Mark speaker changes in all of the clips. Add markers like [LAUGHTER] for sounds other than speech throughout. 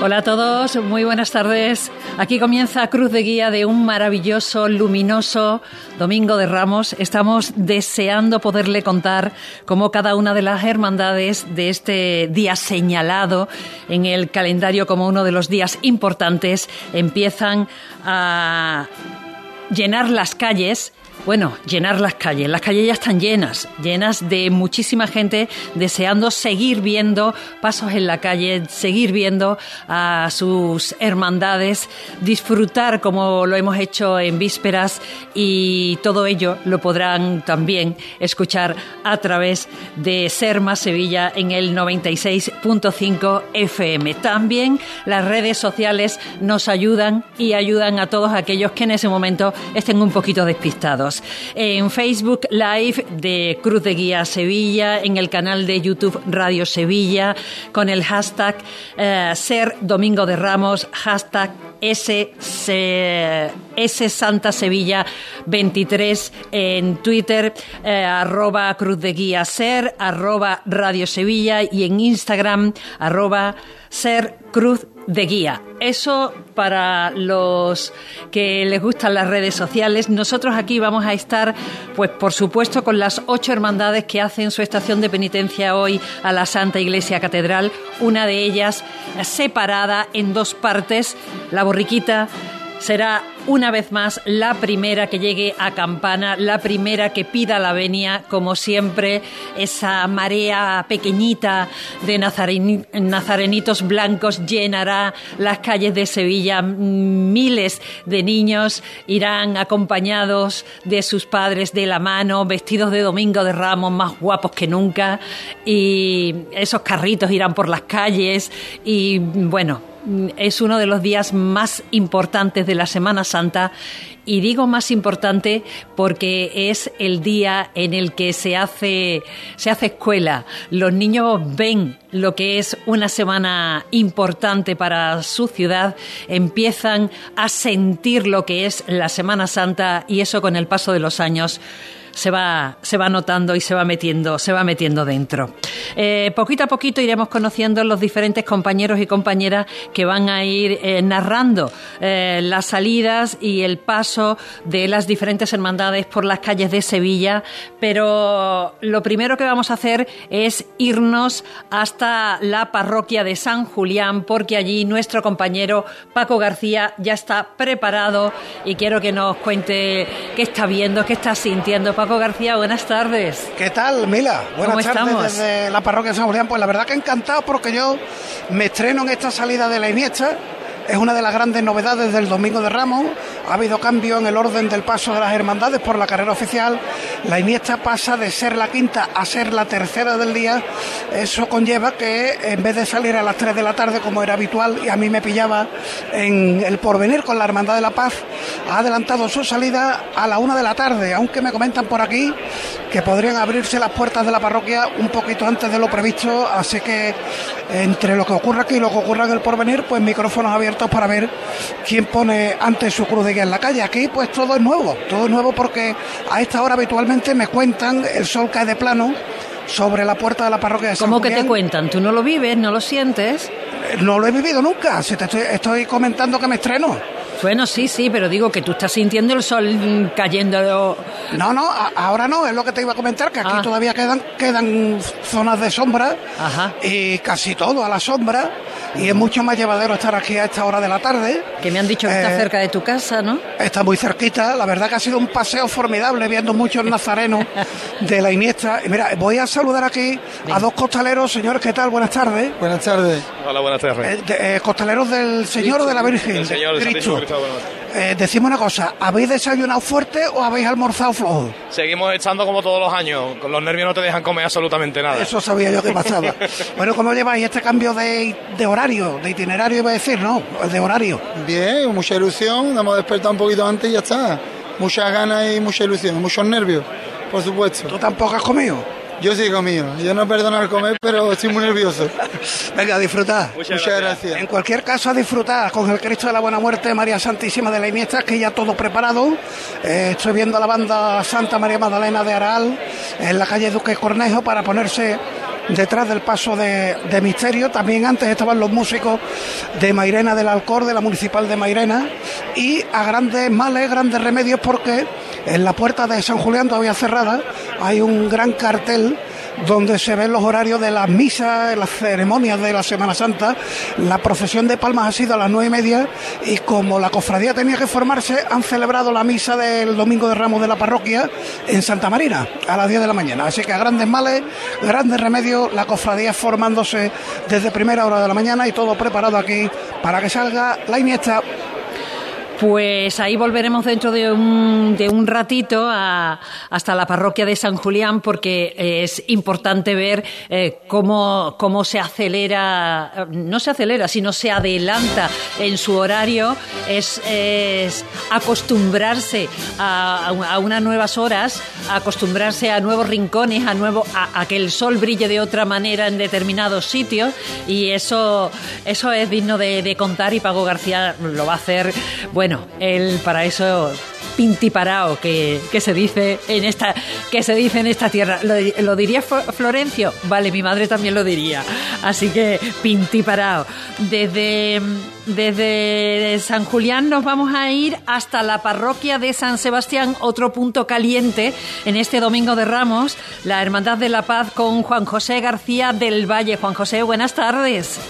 Speaker 1: Hola a todos, muy buenas tardes. Aquí comienza Cruz de Guía de un maravilloso, luminoso Domingo de Ramos. Estamos deseando poderle contar cómo cada una de las hermandades de este día señalado en el calendario como uno de los días importantes empiezan a llenar las calles bueno, llenar las calles. Las calles ya están llenas, llenas de muchísima gente deseando seguir viendo pasos en la calle, seguir viendo a sus hermandades, disfrutar como lo hemos hecho en vísperas y todo ello lo podrán también escuchar a través de Serma Sevilla en el 96.5 FM. También las redes sociales nos ayudan y ayudan a todos aquellos que en ese momento estén un poquito despistados en Facebook Live de Cruz de Guía Sevilla, en el canal de YouTube Radio Sevilla, con el hashtag eh, Ser Domingo de Ramos, hashtag S, Santa Sevilla 23 en Twitter, eh, arroba Cruz de Guía Ser, arroba Radio Sevilla y en Instagram, arroba Ser Cruz de guía. Eso para los que les gustan las redes sociales. Nosotros aquí vamos a estar, pues por supuesto, con las ocho hermandades que hacen su estación de penitencia hoy a la Santa Iglesia Catedral. Una de ellas separada en dos partes, la borriquita será una vez más la primera que llegue a Campana, la primera que pida la venia, como siempre, esa marea pequeñita de nazarenitos blancos llenará las calles de Sevilla. Miles de niños irán acompañados de sus padres de la mano, vestidos de domingo de ramos, más guapos que nunca, y esos carritos irán por las calles y bueno, es uno de los días más importantes de la Semana Santa y digo más importante porque es el día en el que se hace, se hace escuela. Los niños ven lo que es una semana importante para su ciudad, empiezan a sentir lo que es la Semana Santa y eso con el paso de los años se va, se va notando y se va metiendo, se va metiendo dentro. Eh, poquito a poquito iremos conociendo los diferentes compañeros y compañeras que van a ir eh, narrando eh, las salidas y el paso de las diferentes hermandades por las calles de Sevilla, pero lo primero que vamos a hacer es irnos hasta la parroquia de San Julián, porque allí nuestro compañero Paco García ya está preparado y quiero que nos cuente qué está viendo, qué está sintiendo. García, buenas tardes.
Speaker 2: ¿Qué tal, Mila? Buenas tardes desde la parroquia de San Julián. Pues la verdad que encantado porque yo me estreno en esta salida de la Iniesta es una de las grandes novedades del Domingo de Ramos. Ha habido cambio en el orden del paso de las hermandades por la carrera oficial. La Iniesta pasa de ser la quinta a ser la tercera del día. Eso conlleva que en vez de salir a las 3 de la tarde como era habitual y a mí me pillaba en el porvenir con la Hermandad de la Paz, ha adelantado su salida a la 1 de la tarde, aunque me comentan por aquí que podrían abrirse las puertas de la parroquia un poquito antes de lo previsto, así que entre lo que ocurra aquí y lo que ocurra en el porvenir, pues micrófonos abiertos para ver quién pone ante su cruz de guía en la calle. Aquí pues todo es nuevo, todo es nuevo porque a esta hora habitualmente me cuentan el sol cae de plano sobre la puerta de la parroquia de San
Speaker 1: ¿Cómo que te cuentan? ¿Tú no lo vives, no lo sientes?
Speaker 2: No lo he vivido nunca, si te estoy, estoy comentando que me estreno.
Speaker 1: Bueno, sí, sí, pero digo que tú estás sintiendo el sol cayendo.
Speaker 2: No, no, ahora no, es lo que te iba a comentar, que aquí ah. todavía quedan, quedan zonas de sombra y casi todo a la sombra y es mucho más llevadero estar aquí a esta hora de la tarde.
Speaker 1: Que me han dicho que está eh, cerca de tu casa, ¿no?
Speaker 2: Está muy cerquita, la verdad que ha sido un paseo formidable viendo muchos nazarenos [LAUGHS] de la Iniesta. Y mira, voy a saludar aquí a dos costaleros, señores, ¿qué tal? Buenas tardes.
Speaker 3: Buenas tardes.
Speaker 4: Hola, buenas tardes.
Speaker 2: Eh, eh, costaleros del Señor o de la Virgen.
Speaker 4: El Señor, de Cristo.
Speaker 2: Eh, decimos una cosa, ¿habéis desayunado fuerte o habéis almorzado flojo?
Speaker 4: Seguimos echando como todos los años, con los nervios no te dejan comer absolutamente nada.
Speaker 2: Eso sabía yo que pasaba. [LAUGHS] bueno, ¿cómo lleváis este cambio de, horario, de itinerario iba a decir, no? De horario.
Speaker 3: Bien, mucha ilusión, hemos despertado un poquito antes y ya está. Muchas ganas y mucha ilusión, muchos nervios, por supuesto.
Speaker 2: ¿Tú tampoco has comido?
Speaker 3: Yo sí he comido. Yo no perdono el comer, pero estoy muy nervioso.
Speaker 2: Venga, a disfrutar.
Speaker 3: Muchas, gracias.
Speaker 2: En cualquier caso, a disfrutar con el Cristo de la Buena Muerte, María Santísima de la Iniesta, que ya todo preparado. Eh, estoy viendo a la banda Santa María Magdalena de Aral en la calle Duque Cornejo para ponerse detrás del paso de, Misterio. También antes estaban los músicos de Mairena del Alcor, de la Municipal de Mairena. Y a grandes males, grandes remedios, porque en la puerta de San Julián, todavía cerrada, hay un gran cartel donde se ven los horarios de las misas, las ceremonias de la Semana Santa. La procesión de Palmas ha sido a las nueve y media y como la cofradía tenía que formarse, han celebrado la misa del Domingo de Ramos de la parroquia en Santa Marina a las 10 de la mañana. Así que a grandes males, grandes remedios, la cofradía formándose desde primera hora de la mañana y todo preparado aquí para que salga la Iniesta
Speaker 1: pues ahí volveremos dentro de un, de un ratito hasta la parroquia de San Julián porque es importante ver eh, cómo, cómo se acelera, no se acelera, sino se adelanta en su horario. Es, acostumbrarse a, a, unas nuevas horas, acostumbrarse a nuevos rincones, a, nuevo, a, que el sol brille de otra manera en determinados sitios y eso, eso es digno de, contar y Pago García lo va a hacer. Bueno, el para eso pintiparao que, que, se dice en esta que se dice en esta tierra. ¿Lo, diría Florencio? Vale, mi madre también lo diría. Así que pintiparao. Desde, desde San Julián nos vamos a ir hasta la parroquia de San Sebastián, otro punto caliente en este Domingo de Ramos, la Hermandad de la Paz con Juan José García del Valle. Juan José, buenas tardes.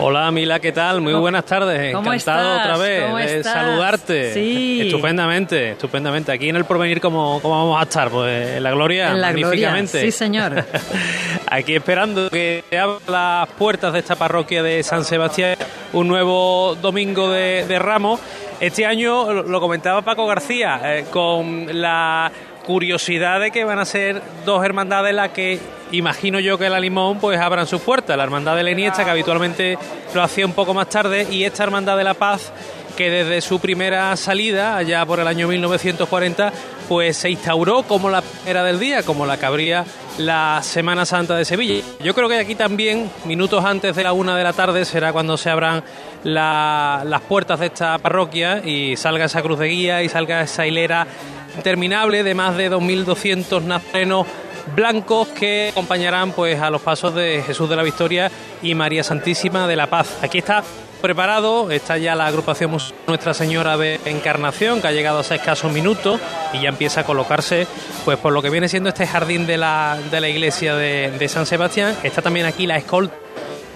Speaker 5: Hola Mila, ¿qué tal? Muy buenas tardes. Encantado otra vez de saludarte.
Speaker 1: Sí.
Speaker 5: Estupendamente, estupendamente. Aquí en el porvenir, ¿cómo, cómo vamos a estar? Pues en la gloria,
Speaker 1: en
Speaker 5: la magníficamente.
Speaker 1: Sí, señor. [LAUGHS]
Speaker 5: Aquí esperando que abran las puertas de esta parroquia de San Sebastián un nuevo domingo de, Ramos. Este año, lo comentaba Paco García, eh, con la curiosidad de que van a ser dos hermandades las que imagino yo que la Limón pues abran sus puertas. La hermandad de la Iniesta, que habitualmente lo hacía un poco más tarde, y esta hermandad de la Paz, que desde su primera salida, allá por el año 1940, pues se instauró como la era del día, como la que abría la Semana Santa de Sevilla. Yo creo que aquí también, minutos antes de la una de la tarde, será cuando se abran las puertas de esta parroquia y salga esa cruz de guía y salga esa hilera interminable de más de 2.200 nazarenos blancos que acompañarán pues a los pasos de Jesús de la Victoria y María Santísima de la Paz. Aquí está preparado, está ya la agrupación Nuestra Señora de Encarnación, que ha llegado a escasos minutos y ya empieza a colocarse pues por lo que viene siendo este jardín de la, de la iglesia de, de San Sebastián. Está también aquí la escolta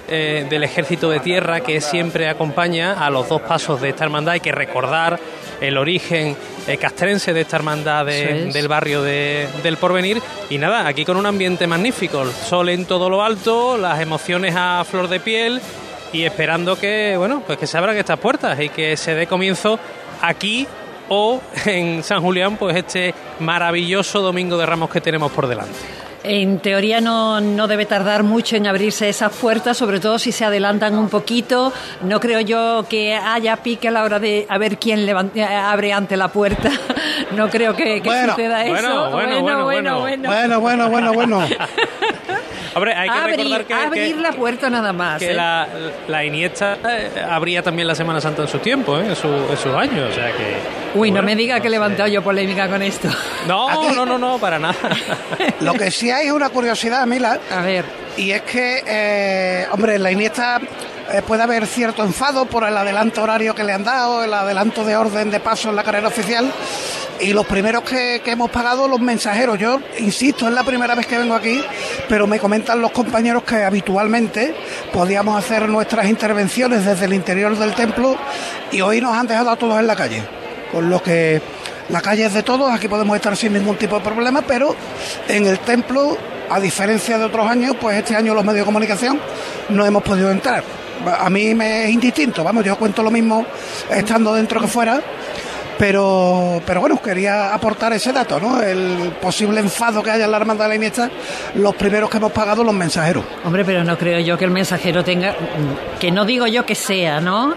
Speaker 5: eh, del ejército de tierra que siempre acompaña a los dos pasos de esta hermandad. Hay que recordar el origen eh, castrense de esta hermandad del barrio del Porvenir. Y nada, aquí con un ambiente magnífico, el sol en todo lo alto, las emociones a flor de piel y esperando que, bueno, pues que se abran estas puertas y que se dé comienzo aquí o en San Julián, pues este maravilloso domingo de Ramos que tenemos por delante.
Speaker 1: En teoría no, no, debe tardar mucho en abrirse esas puertas, sobre todo si se adelantan un poquito. No creo yo que haya pique a la hora de a ver quién levante, abre ante la puerta. [LAUGHS] No creo que, suceda
Speaker 5: eso. Bueno, bueno, bueno,
Speaker 2: bueno. Bueno, bueno, bueno, [LAUGHS]
Speaker 5: Hombre, hay que recordar que.
Speaker 1: Abrir la puerta nada más.
Speaker 5: Que
Speaker 1: ¿eh?
Speaker 5: la, la, Iniesta eh, abría también la Semana Santa en su tiempo, ¿eh? en, su, en sus años. O sea que.
Speaker 1: Uy, no me diga que he levantado yo polémica con esto.
Speaker 5: No, no, no, no, para nada.
Speaker 2: Lo que sí hay es una curiosidad, Mila.
Speaker 1: A ver.
Speaker 2: Y es que, eh, hombre, la Iniesta eh, puede haber cierto enfado por el adelanto horario que le han dado, el adelanto de orden de paso en la carrera oficial. Y los primeros que, hemos pagado, los mensajeros. Yo insisto, es la primera vez que vengo aquí, pero me comentan los compañeros que habitualmente podíamos hacer nuestras intervenciones desde el interior del templo y hoy nos han dejado a todos en la calle. Con lo que la calle es de todos, aquí podemos estar sin ningún tipo de problema, pero en el templo, a diferencia de otros años, pues este año los medios de comunicación no hemos podido entrar. A mí me es indistinto, vamos, yo cuento lo mismo estando dentro que fuera, pero, pero bueno, quería aportar ese dato, ¿no? El posible enfado que haya en la Armada de la Iniesta, los primeros que hemos pagado, los mensajeros.
Speaker 1: Hombre, pero no creo yo que el mensajero tenga, que no digo yo que sea, ¿no?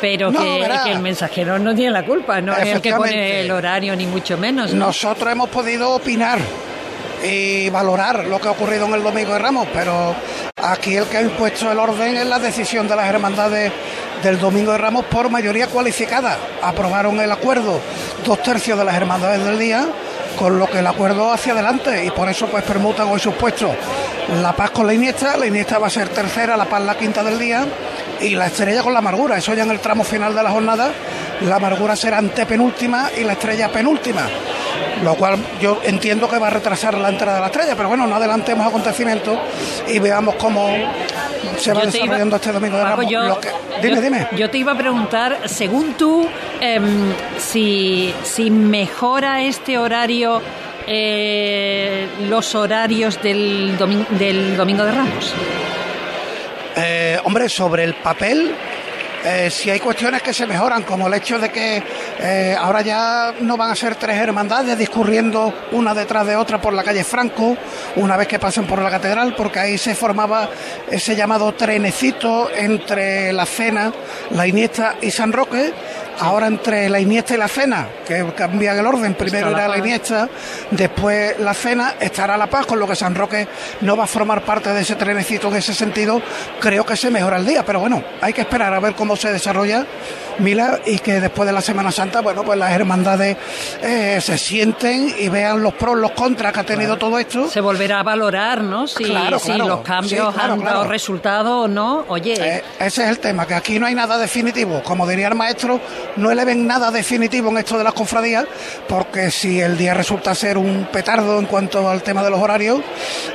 Speaker 1: Pero que, el mensajero no tiene la culpa, no es el que pone el horario ni mucho menos.
Speaker 2: Nosotros hemos podido opinar y valorar lo que ha ocurrido en el Domingo de Ramos, pero aquí el que ha impuesto el orden es la decisión de las hermandades del Domingo de Ramos por mayoría cualificada. Aprobaron el acuerdo dos tercios de las hermandades del día, con lo que el acuerdo hacia adelante y por eso pues permutan hoy sus puestos. La Paz con la Iniesta, la Iniesta va a ser tercera, La Paz la quinta del día y la Estrella con la Amargura. Eso ya en el tramo final de la jornada, la Amargura será antepenúltima y la Estrella penúltima lo cual yo entiendo que va a retrasar la entrada de la estrella, pero bueno, no adelantemos acontecimientos y veamos cómo se va desarrollando este domingo de Ramos.
Speaker 1: Yo, dime, dime. Yo te iba a preguntar, según tú, em, si, si mejora este horario eh, los horarios del, del Domingo de Ramos.
Speaker 2: Eh, hombre, sobre el papel eh, si hay cuestiones que se mejoran, como el hecho de que eh, ahora ya no van a ser tres hermandades discurriendo una detrás de otra por la calle Franco, una vez que pasen por la catedral, porque ahí se formaba ese llamado trenecito entre la Cena, la Iniesta y San Roque, ahora entre la Iniesta y la Cena, que cambian el orden, primero era la, Iniesta, después la Cena, estará La Paz, con lo que San Roque no va a formar parte de ese trenecito en ese sentido, creo que se mejora el día, pero bueno, hay que esperar a ver cómo se desarrolla Mila y que después de la Semana Santa, bueno, pues las hermandades eh, se sienten y vean los pros, los contras que ha tenido todo esto.
Speaker 1: Se volverá a valorar, ¿no? Si, los cambios han dado resultado o no. Oye.
Speaker 2: Eh, ese es el tema, que aquí no hay nada definitivo. Como diría el maestro, no eleven nada definitivo en esto de las cofradías, porque si el día resulta ser un petardo en cuanto al tema de los horarios,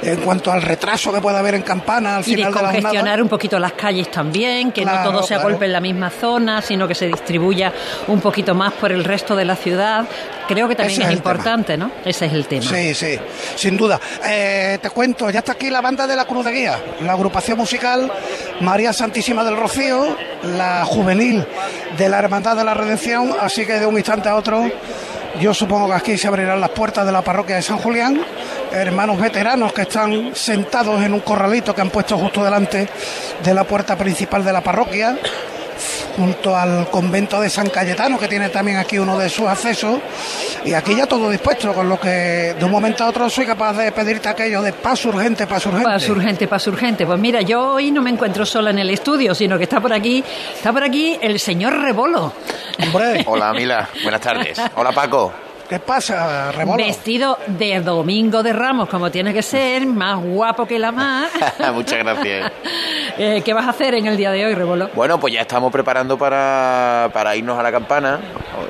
Speaker 2: en cuanto al retraso que puede haber en campana al final de la
Speaker 1: jornada. un poquito las calles también, que no todo sea golpe en la misma zona, sino que se distribuya un poquito más por el resto de la ciudad. Creo que también es, importante, ¿no? Ese es el tema.
Speaker 2: Sí, sí, sin duda. Eh, te cuento, ya está aquí la banda de la Cruz de Guía, la agrupación musical María Santísima del Rocío, la juvenil de la Hermandad de la Redención, así que de un instante a otro yo supongo que aquí se abrirán las puertas de la parroquia de San Julián. Hermanos veteranos que están sentados en un corralito que han puesto justo delante de la puerta principal de la parroquia junto al convento de San Cayetano, que tiene también aquí uno de sus accesos, y aquí ya todo dispuesto, con lo que de un momento a otro soy capaz de pedirte aquello de paso urgente, paso urgente.
Speaker 1: Paso urgente, paso urgente. Pues mira, yo hoy no me encuentro sola en el estudio, sino que está por aquí, está por aquí el señor Rebolo.
Speaker 6: Hola, Mila, buenas tardes. Hola, Paco.
Speaker 2: ¿Qué pasa?
Speaker 1: Vestido de Domingo de Ramos, como tiene que ser, más guapo que la más. [LAUGHS]
Speaker 6: Muchas gracias. [LAUGHS]
Speaker 1: Eh, ¿Qué vas a hacer en el día de hoy, Rebolo?
Speaker 6: Bueno, pues ya estamos preparando para, para irnos a la campana,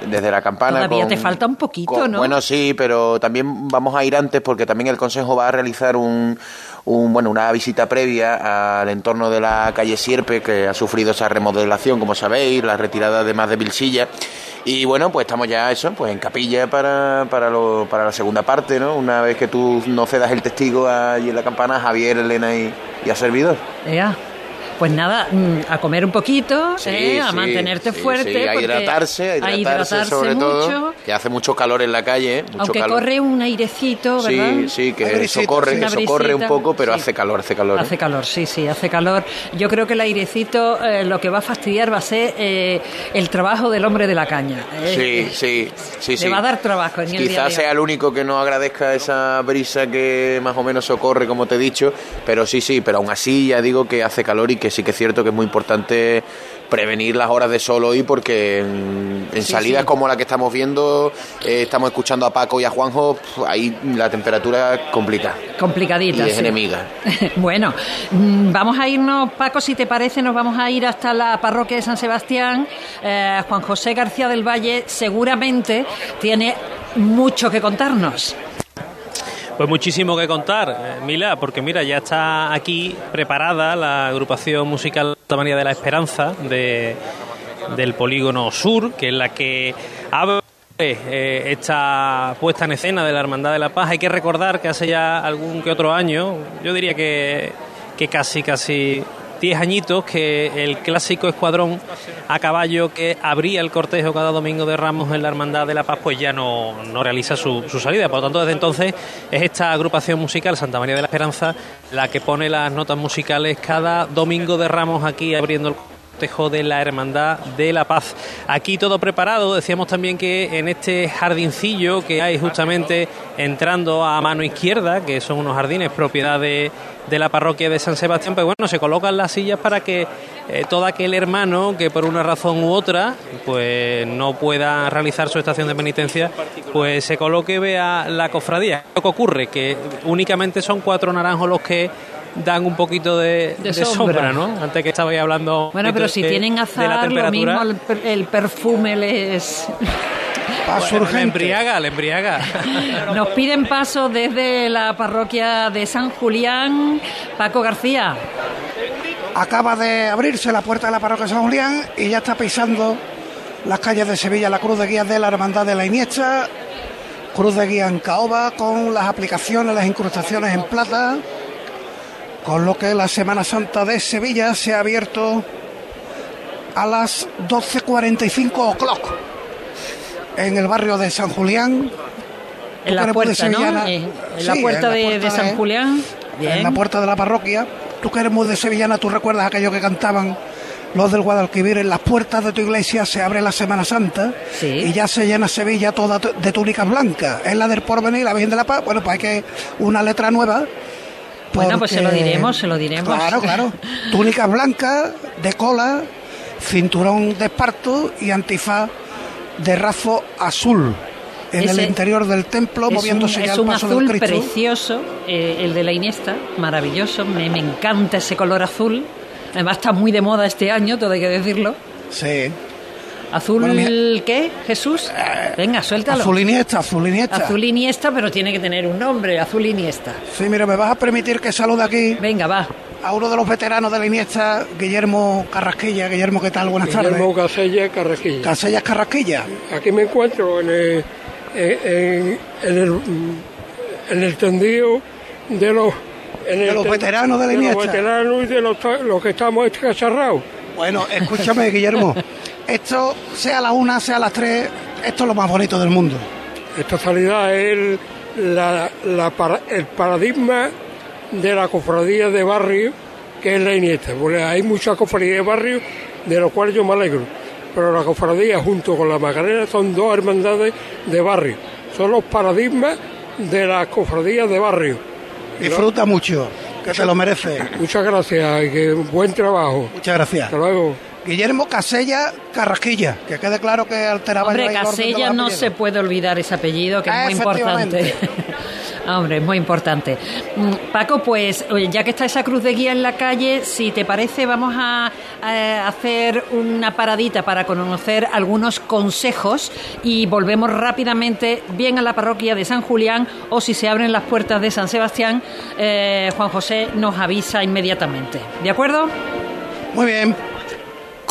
Speaker 6: desde la campana.
Speaker 1: Todavía te falta un poquito, ¿no?
Speaker 6: Bueno, sí, pero también vamos a ir antes porque también el Consejo va a realizar un, un, bueno, una visita previa al entorno de la calle Sierpe, que ha sufrido esa remodelación, como sabéis, la retirada de más de Vilsilla. Y bueno, pues estamos ya eso, pues en capilla para, para, lo, para la segunda parte, ¿no? Una vez que tú no cedas el testigo allí en la campana, Javier, Elena y, y a servidor.
Speaker 1: Ya. Pues nada, mm, a comer un poquito, ¿eh? a mantenerte fuerte.
Speaker 6: a hidratarse, a hidratarse, sobre todo, que hace mucho calor en la calle. ¿eh? Mucho
Speaker 1: Aunque corre un airecito, ¿verdad?
Speaker 6: Sí, sí, que eso corre, eso corre un poco, pero hace calor, hace calor.
Speaker 1: Hace ¿eh? calor, sí, sí, hace calor. Yo creo que el airecito lo que va a fastidiar va a ser el trabajo del hombre de la caña.
Speaker 6: Sí, sí, sí,
Speaker 1: Le va a dar trabajo en
Speaker 6: el Quizás sea el único que no agradezca esa brisa que más o menos socorre, como te he dicho, pero sí, sí, pero aún así ya digo que hace calor y que sí que es cierto que es muy importante prevenir las horas de sol hoy porque en, salidas como la que estamos viendo, eh, estamos escuchando a Paco y a Juanjo, ahí la temperatura es complicada.
Speaker 1: Complicadita.
Speaker 6: Y es enemiga. [LAUGHS]
Speaker 1: bueno, mm, vamos a irnos, Paco, si te parece, nos vamos a ir hasta la parroquia de San Sebastián. Eh, Juan José García del Valle seguramente tiene mucho que contarnos.
Speaker 5: Pues muchísimo que contar, eh, Mila, porque mira, ya está aquí preparada la agrupación musical María de la Esperanza de, del Polígono Sur, que es la que abre eh, esta puesta en escena de la Hermandad de la Paz. Hay que recordar que hace ya algún que otro año, yo diría que, que casi, casi 10 añitos que el clásico escuadrón a caballo que abría el cortejo cada domingo de Ramos en la Hermandad de la Paz, pues ya no, no realiza su, su, salida. Por lo tanto, desde entonces es esta agrupación musical, Santa María de la Esperanza, la que pone las notas musicales cada domingo de Ramos aquí abriendo el de la Hermandad de la Paz. Aquí todo preparado, decíamos también que en este jardincillo que hay justamente entrando a mano izquierda, que son unos jardines propiedad de, la parroquia de San Sebastián, pues bueno, se colocan las sillas para que eh, todo aquel hermano que por una razón u otra pues no pueda realizar su estación de penitencia, pues se coloque vea la cofradía. Lo que ocurre que únicamente son cuatro naranjos los que dan un poquito de, sombra. ¿no? Antes que estabais hablando.
Speaker 1: Bueno, pero si tienen azar, lo mismo el, perfume les. [LAUGHS]
Speaker 5: Paso le embriaga, le embriaga. [LAUGHS]
Speaker 1: Nos piden paso desde la parroquia de San Julián, Paco García.
Speaker 2: Acaba de abrirse la puerta de la parroquia de San Julián y ya está pisando las calles de Sevilla la cruz de guías de la Hermandad de la Iniesta, cruz de guía en caoba con las aplicaciones, las incrustaciones en plata con lo que la Semana Santa de Sevilla se ha abierto a las 12.45 o'clock en el barrio de San Julián.
Speaker 1: En la puerta, ¿no? En, la puerta, de, San Julián.
Speaker 2: En la puerta de la parroquia. Tú que eres muy de sevillana, tú recuerdas aquello que cantaban los del Guadalquivir, en las puertas de tu iglesia se abre la Semana Santa y ya se llena Sevilla toda de túnicas blancas. Es la del porvenir, la Virgen de la Paz. Bueno, pues hay que una letra nueva
Speaker 1: bueno, pues se lo diremos, se lo diremos.
Speaker 2: Claro, claro. [LAUGHS] Túnica blanca, de cola, cinturón de esparto y antifaz de razo azul. En el interior del templo, moviéndose ya al paso
Speaker 1: azul
Speaker 2: del
Speaker 1: Cristo. precioso, eh, el de la Iniesta, maravilloso. Me, me encanta ese color azul. Además está muy de moda este año, todo hay que decirlo.
Speaker 2: Sí.
Speaker 1: ¿Azul qué, Jesús? Venga, suéltalo.
Speaker 2: Azul Iniesta, Azul Iniesta.
Speaker 1: Azul Iniesta, pero tiene que tener un nombre, Azul Iniesta.
Speaker 2: Sí, mira, ¿me vas a permitir que salude aquí?
Speaker 1: Venga, va.
Speaker 2: A uno de los veteranos de la Iniesta, Guillermo Carrasquilla. Guillermo, ¿qué tal? Buenas tardes.
Speaker 7: Guillermo Casellas Carrasquilla.
Speaker 2: Casellas Carrasquilla.
Speaker 7: Aquí me encuentro en el, en, el, en el tendido de los...
Speaker 2: de los veteranos de la Iniesta.
Speaker 7: De los veteranos y de los, que estamos escacharrados.
Speaker 2: Bueno, escúchame, [LAUGHS] Guillermo. Esto, sea a la una, sea las tres, esto es lo más bonito del mundo.
Speaker 7: Esta salida es la, el paradigma de la cofradía de barrio que es la Iniesta. Porque hay muchas cofradías de barrio de los cuales yo me alegro. Pero la cofradía junto con la Macarena son dos hermandades de barrio. Son los paradigmas de las cofradías de barrio.
Speaker 2: Disfruta mucho, que te lo merece.
Speaker 7: Muchas gracias y que buen trabajo.
Speaker 2: Muchas gracias.
Speaker 7: Hasta luego.
Speaker 2: Guillermo Casella Carrasquilla, que quede claro que alteraba
Speaker 1: Hombre, Casella no se puede olvidar ese apellido, que es muy importante. [LAUGHS] Hombre, es muy importante. Mm, Paco, pues ya que está esa cruz de guía en la calle, si te parece, vamos a, hacer una paradita para conocer algunos consejos y volvemos rápidamente bien a la parroquia de San Julián o si se abren las puertas de San Sebastián, eh, Juan José nos avisa inmediatamente. ¿De acuerdo?
Speaker 2: Muy bien.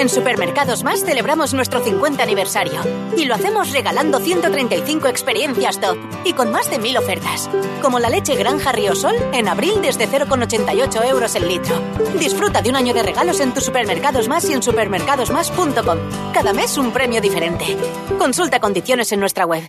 Speaker 8: En Supermercados Más celebramos nuestro 50 aniversario y lo hacemos regalando 135 experiencias top y con más de 1000 ofertas, como la leche Granja Ríosol en abril desde 0,88 euros el litro. Disfruta de un año de regalos en tus Supermercados Más y en supermercadosmás.com. Cada mes un premio diferente. Consulta condiciones en nuestra web.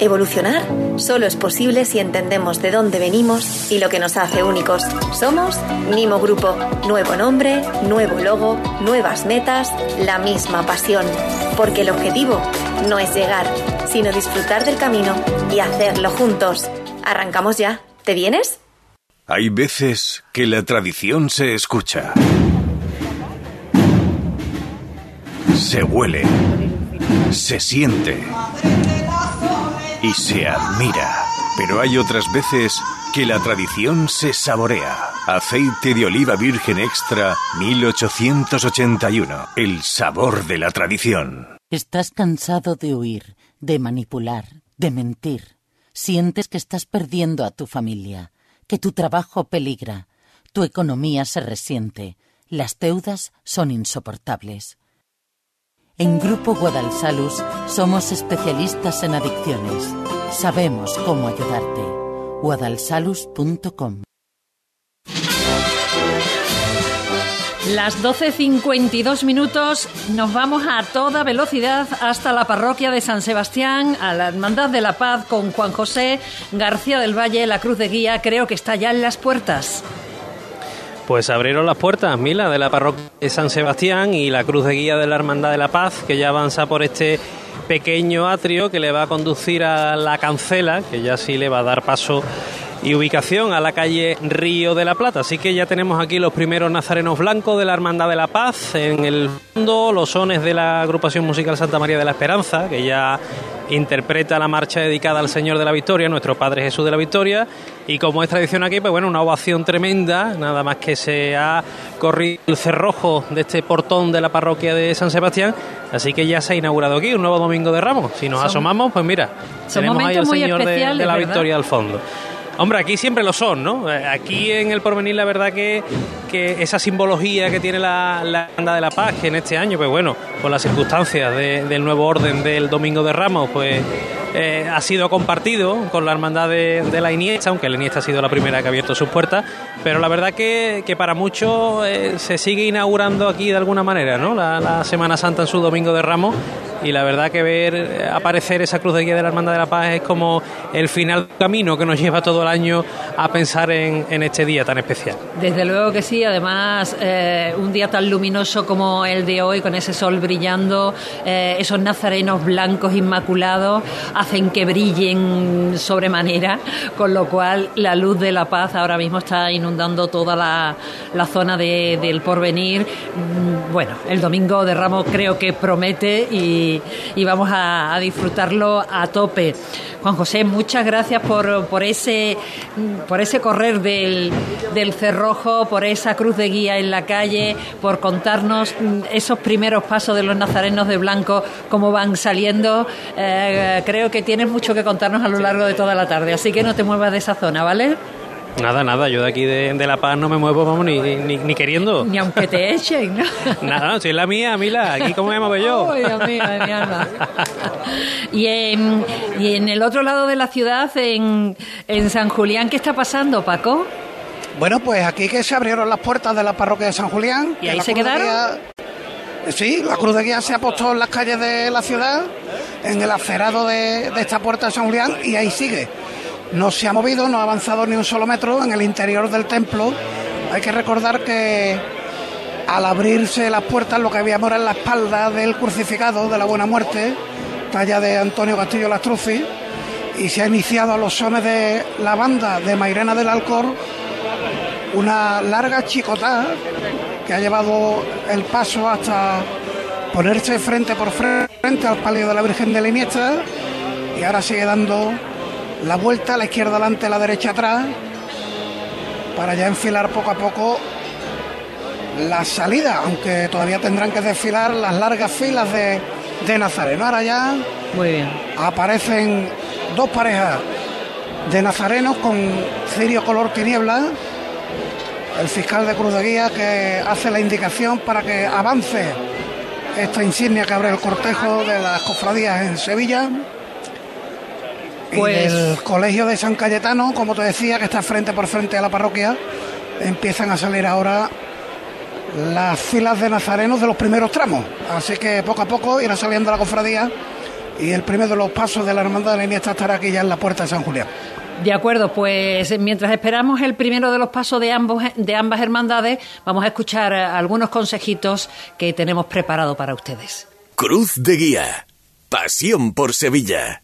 Speaker 9: Evolucionar solo es posible si entendemos de dónde venimos y lo que nos hace únicos. Somos Nimo Grupo. Nuevo nombre, nuevo logo, nuevas metas, la misma pasión. Porque el objetivo no es llegar, sino disfrutar del camino y hacerlo juntos. Arrancamos ya. ¿Te vienes?
Speaker 10: Hay veces que la tradición se escucha. Se huele. Se siente y se admira. Pero hay otras veces que la tradición se saborea. Aceite de oliva virgen extra 1881. El sabor de la tradición.
Speaker 11: Estás cansado de huir, de manipular, de mentir. Sientes que estás perdiendo a tu familia, que tu trabajo peligra, tu economía se resiente, las deudas son insoportables. En Grupo Guadalsalus somos especialistas en adicciones. Sabemos cómo ayudarte. guadalsalus.com
Speaker 1: Las 12.52 minutos nos vamos a toda velocidad hasta la parroquia de San Sebastián, a la Hermandad de la Paz con Juan José García del Valle, la Cruz de Guía, creo que está ya en las puertas.
Speaker 5: Pues abrieron las puertas, Mila, de la parroquia de San Sebastián y la cruz de guía de la Hermandad de la Paz, que ya avanza por este pequeño atrio que le va a conducir a la cancela, que ya sí le va a dar paso y ubicación a la calle Río de la Plata. Así que ya tenemos aquí los primeros nazarenos blancos de la Hermandad de la Paz. En el fondo, los sones de la agrupación musical Santa María de la Esperanza, que ya interpreta la marcha dedicada al Señor de la Victoria, nuestro Padre Jesús de la Victoria. Y como es tradición aquí, pues bueno, una ovación tremenda, nada más que se ha corrido el cerrojo de este portón de la parroquia de San Sebastián. Así que ya se ha inaugurado aquí un nuevo domingo de Ramos. Si nos asomamos, pues mira, tenemos ahí al Señor de, la Victoria al fondo. Hombre, aquí siempre lo son, ¿no? Eh, aquí en el porvenir la verdad que, que esa simbología que tiene la, la banda de la paz, que en este año, pues bueno, con las circunstancias del nuevo orden del Domingo de Ramos, pues eh, ha sido compartido con la hermandad de, la Iniesta, aunque la Iniesta ha sido la primera que ha abierto sus puertas, pero la verdad que, que para muchos eh, se sigue inaugurando aquí de alguna manera, ¿no? La, Semana Santa en su Domingo de Ramos y la verdad que ver aparecer esa cruz de guía de la Hermandad de la Paz es como el final del camino que nos lleva todo el año a pensar en, en este día tan especial.
Speaker 1: Desde luego que sí, además eh, un día tan luminoso como el de hoy, con ese sol brillando, eh, esos nazarenos blancos inmaculados hacen que brillen sobremanera, con lo cual la luz de la paz ahora mismo está inundando toda la, la zona de, del porvenir. Mm, bueno, el domingo de Ramos creo que promete y y, vamos a, disfrutarlo a tope. Juan José, muchas gracias por, por, ese, por ese correr del, del cerrojo, por esa cruz de guía en la calle, por contarnos esos primeros pasos de los nazarenos de blanco, cómo van saliendo. Eh, creo que tienes mucho que contarnos a lo largo de toda la tarde, así que no te muevas de esa zona, ¿vale?
Speaker 5: Nada, nada, yo de aquí de, La Paz no me muevo, vamos, ni, ni, queriendo.
Speaker 1: Ni aunque te echen, ¿no? [LAUGHS]
Speaker 5: Nada, no, si es la mía, Mila, aquí cómo me muevo yo. [LAUGHS]
Speaker 1: Uy, Dios mío, mi alma. Y en, y en el otro lado de la ciudad, en, en San Julián, ¿qué está pasando, Paco?
Speaker 2: Bueno, pues aquí que se abrieron las puertas de la parroquia de San Julián.
Speaker 1: ¿Y ahí se quedaron?
Speaker 2: Sí, la cruz de guía se ha puesto en las calles de la ciudad, en el acerado de, esta puerta de San Julián, y ahí sigue no se ha movido, no ha avanzado ni un solo metro en el interior del templo. Hay que recordar que al abrirse las puertas lo que habíamos era la espalda del crucificado de la Buena Muerte, talla de Antonio Castillo Lastruzzi, y se ha iniciado a los sones de la banda de Mairena del Alcor una larga chicotá que ha llevado el paso hasta ponerse frente por frente al palio de la Virgen de la Iniesta y ahora sigue dando la vuelta a la izquierda adelante, a la derecha atrás, para ya enfilar poco a poco la salida, aunque todavía tendrán que desfilar las largas filas de, de Nazareno. Ahora ya
Speaker 1: Muy bien.
Speaker 2: aparecen dos parejas de nazarenos con cirio color tiniebla, el fiscal de Cruz de Guía que hace la indicación para que avance esta insignia que abre el cortejo de las cofradías en Sevilla. Pues... el colegio de San Cayetano, como te decía, que está frente por frente a la parroquia, empiezan a salir ahora las filas de nazarenos de los primeros tramos. Así que poco a poco irá saliendo la cofradía y el primero de los pasos de la Hermandad de la Iniesta estará aquí ya en la puerta de San Julián.
Speaker 1: De acuerdo, pues mientras esperamos el primero de los pasos de, ambos, de ambas hermandades, vamos a escuchar algunos consejitos que tenemos preparado para ustedes.
Speaker 10: Cruz de Guía. Pasión por Sevilla.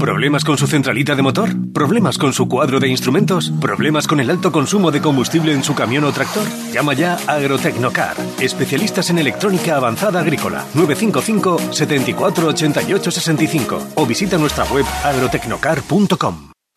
Speaker 12: ¿Problemas con su centralita de motor? ¿Problemas con su cuadro de instrumentos? ¿Problemas con el alto consumo de combustible en su camión o tractor? Llama ya a Agrotecnocar, especialistas en electrónica avanzada agrícola, 955 74 88 65 o visita nuestra web agrotecnocar.com.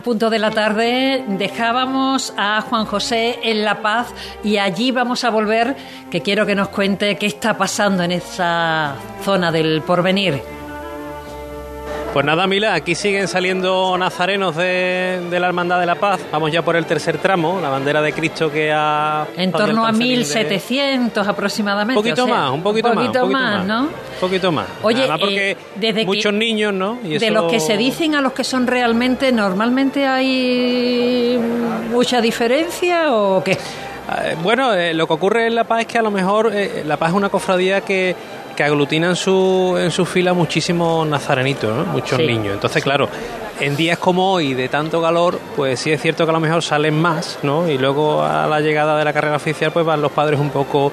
Speaker 1: Punto de la tarde dejábamos a Juan José en La Paz y allí vamos a volver, que quiero que nos cuente qué está pasando en esa zona del porvenir.
Speaker 5: Pues nada, Mila, aquí siguen saliendo nazarenos de, la Hermandad de la Paz. Vamos ya por el tercer tramo, la bandera de Cristo que ha...
Speaker 1: En torno a 1700 aproximadamente.
Speaker 5: Un poquito más, un poquito, más, un poquito
Speaker 1: más, ¿no? Un
Speaker 5: poquito más.
Speaker 1: Oye,
Speaker 5: porque eh, muchos niños, ¿no?
Speaker 1: De los que se dicen a los que son realmente, ¿normalmente hay mucha diferencia o qué?
Speaker 5: Eh, bueno, eh, lo que ocurre en La Paz es que a lo mejor La Paz es una cofradía que que aglutinan su, en su fila muchísimos nazarenitos, muchos niños. Entonces, claro, en días como hoy, de tanto calor, pues sí es cierto que a lo mejor salen más, ¿no? Y luego a la llegada de la carrera oficial, pues van los padres un poco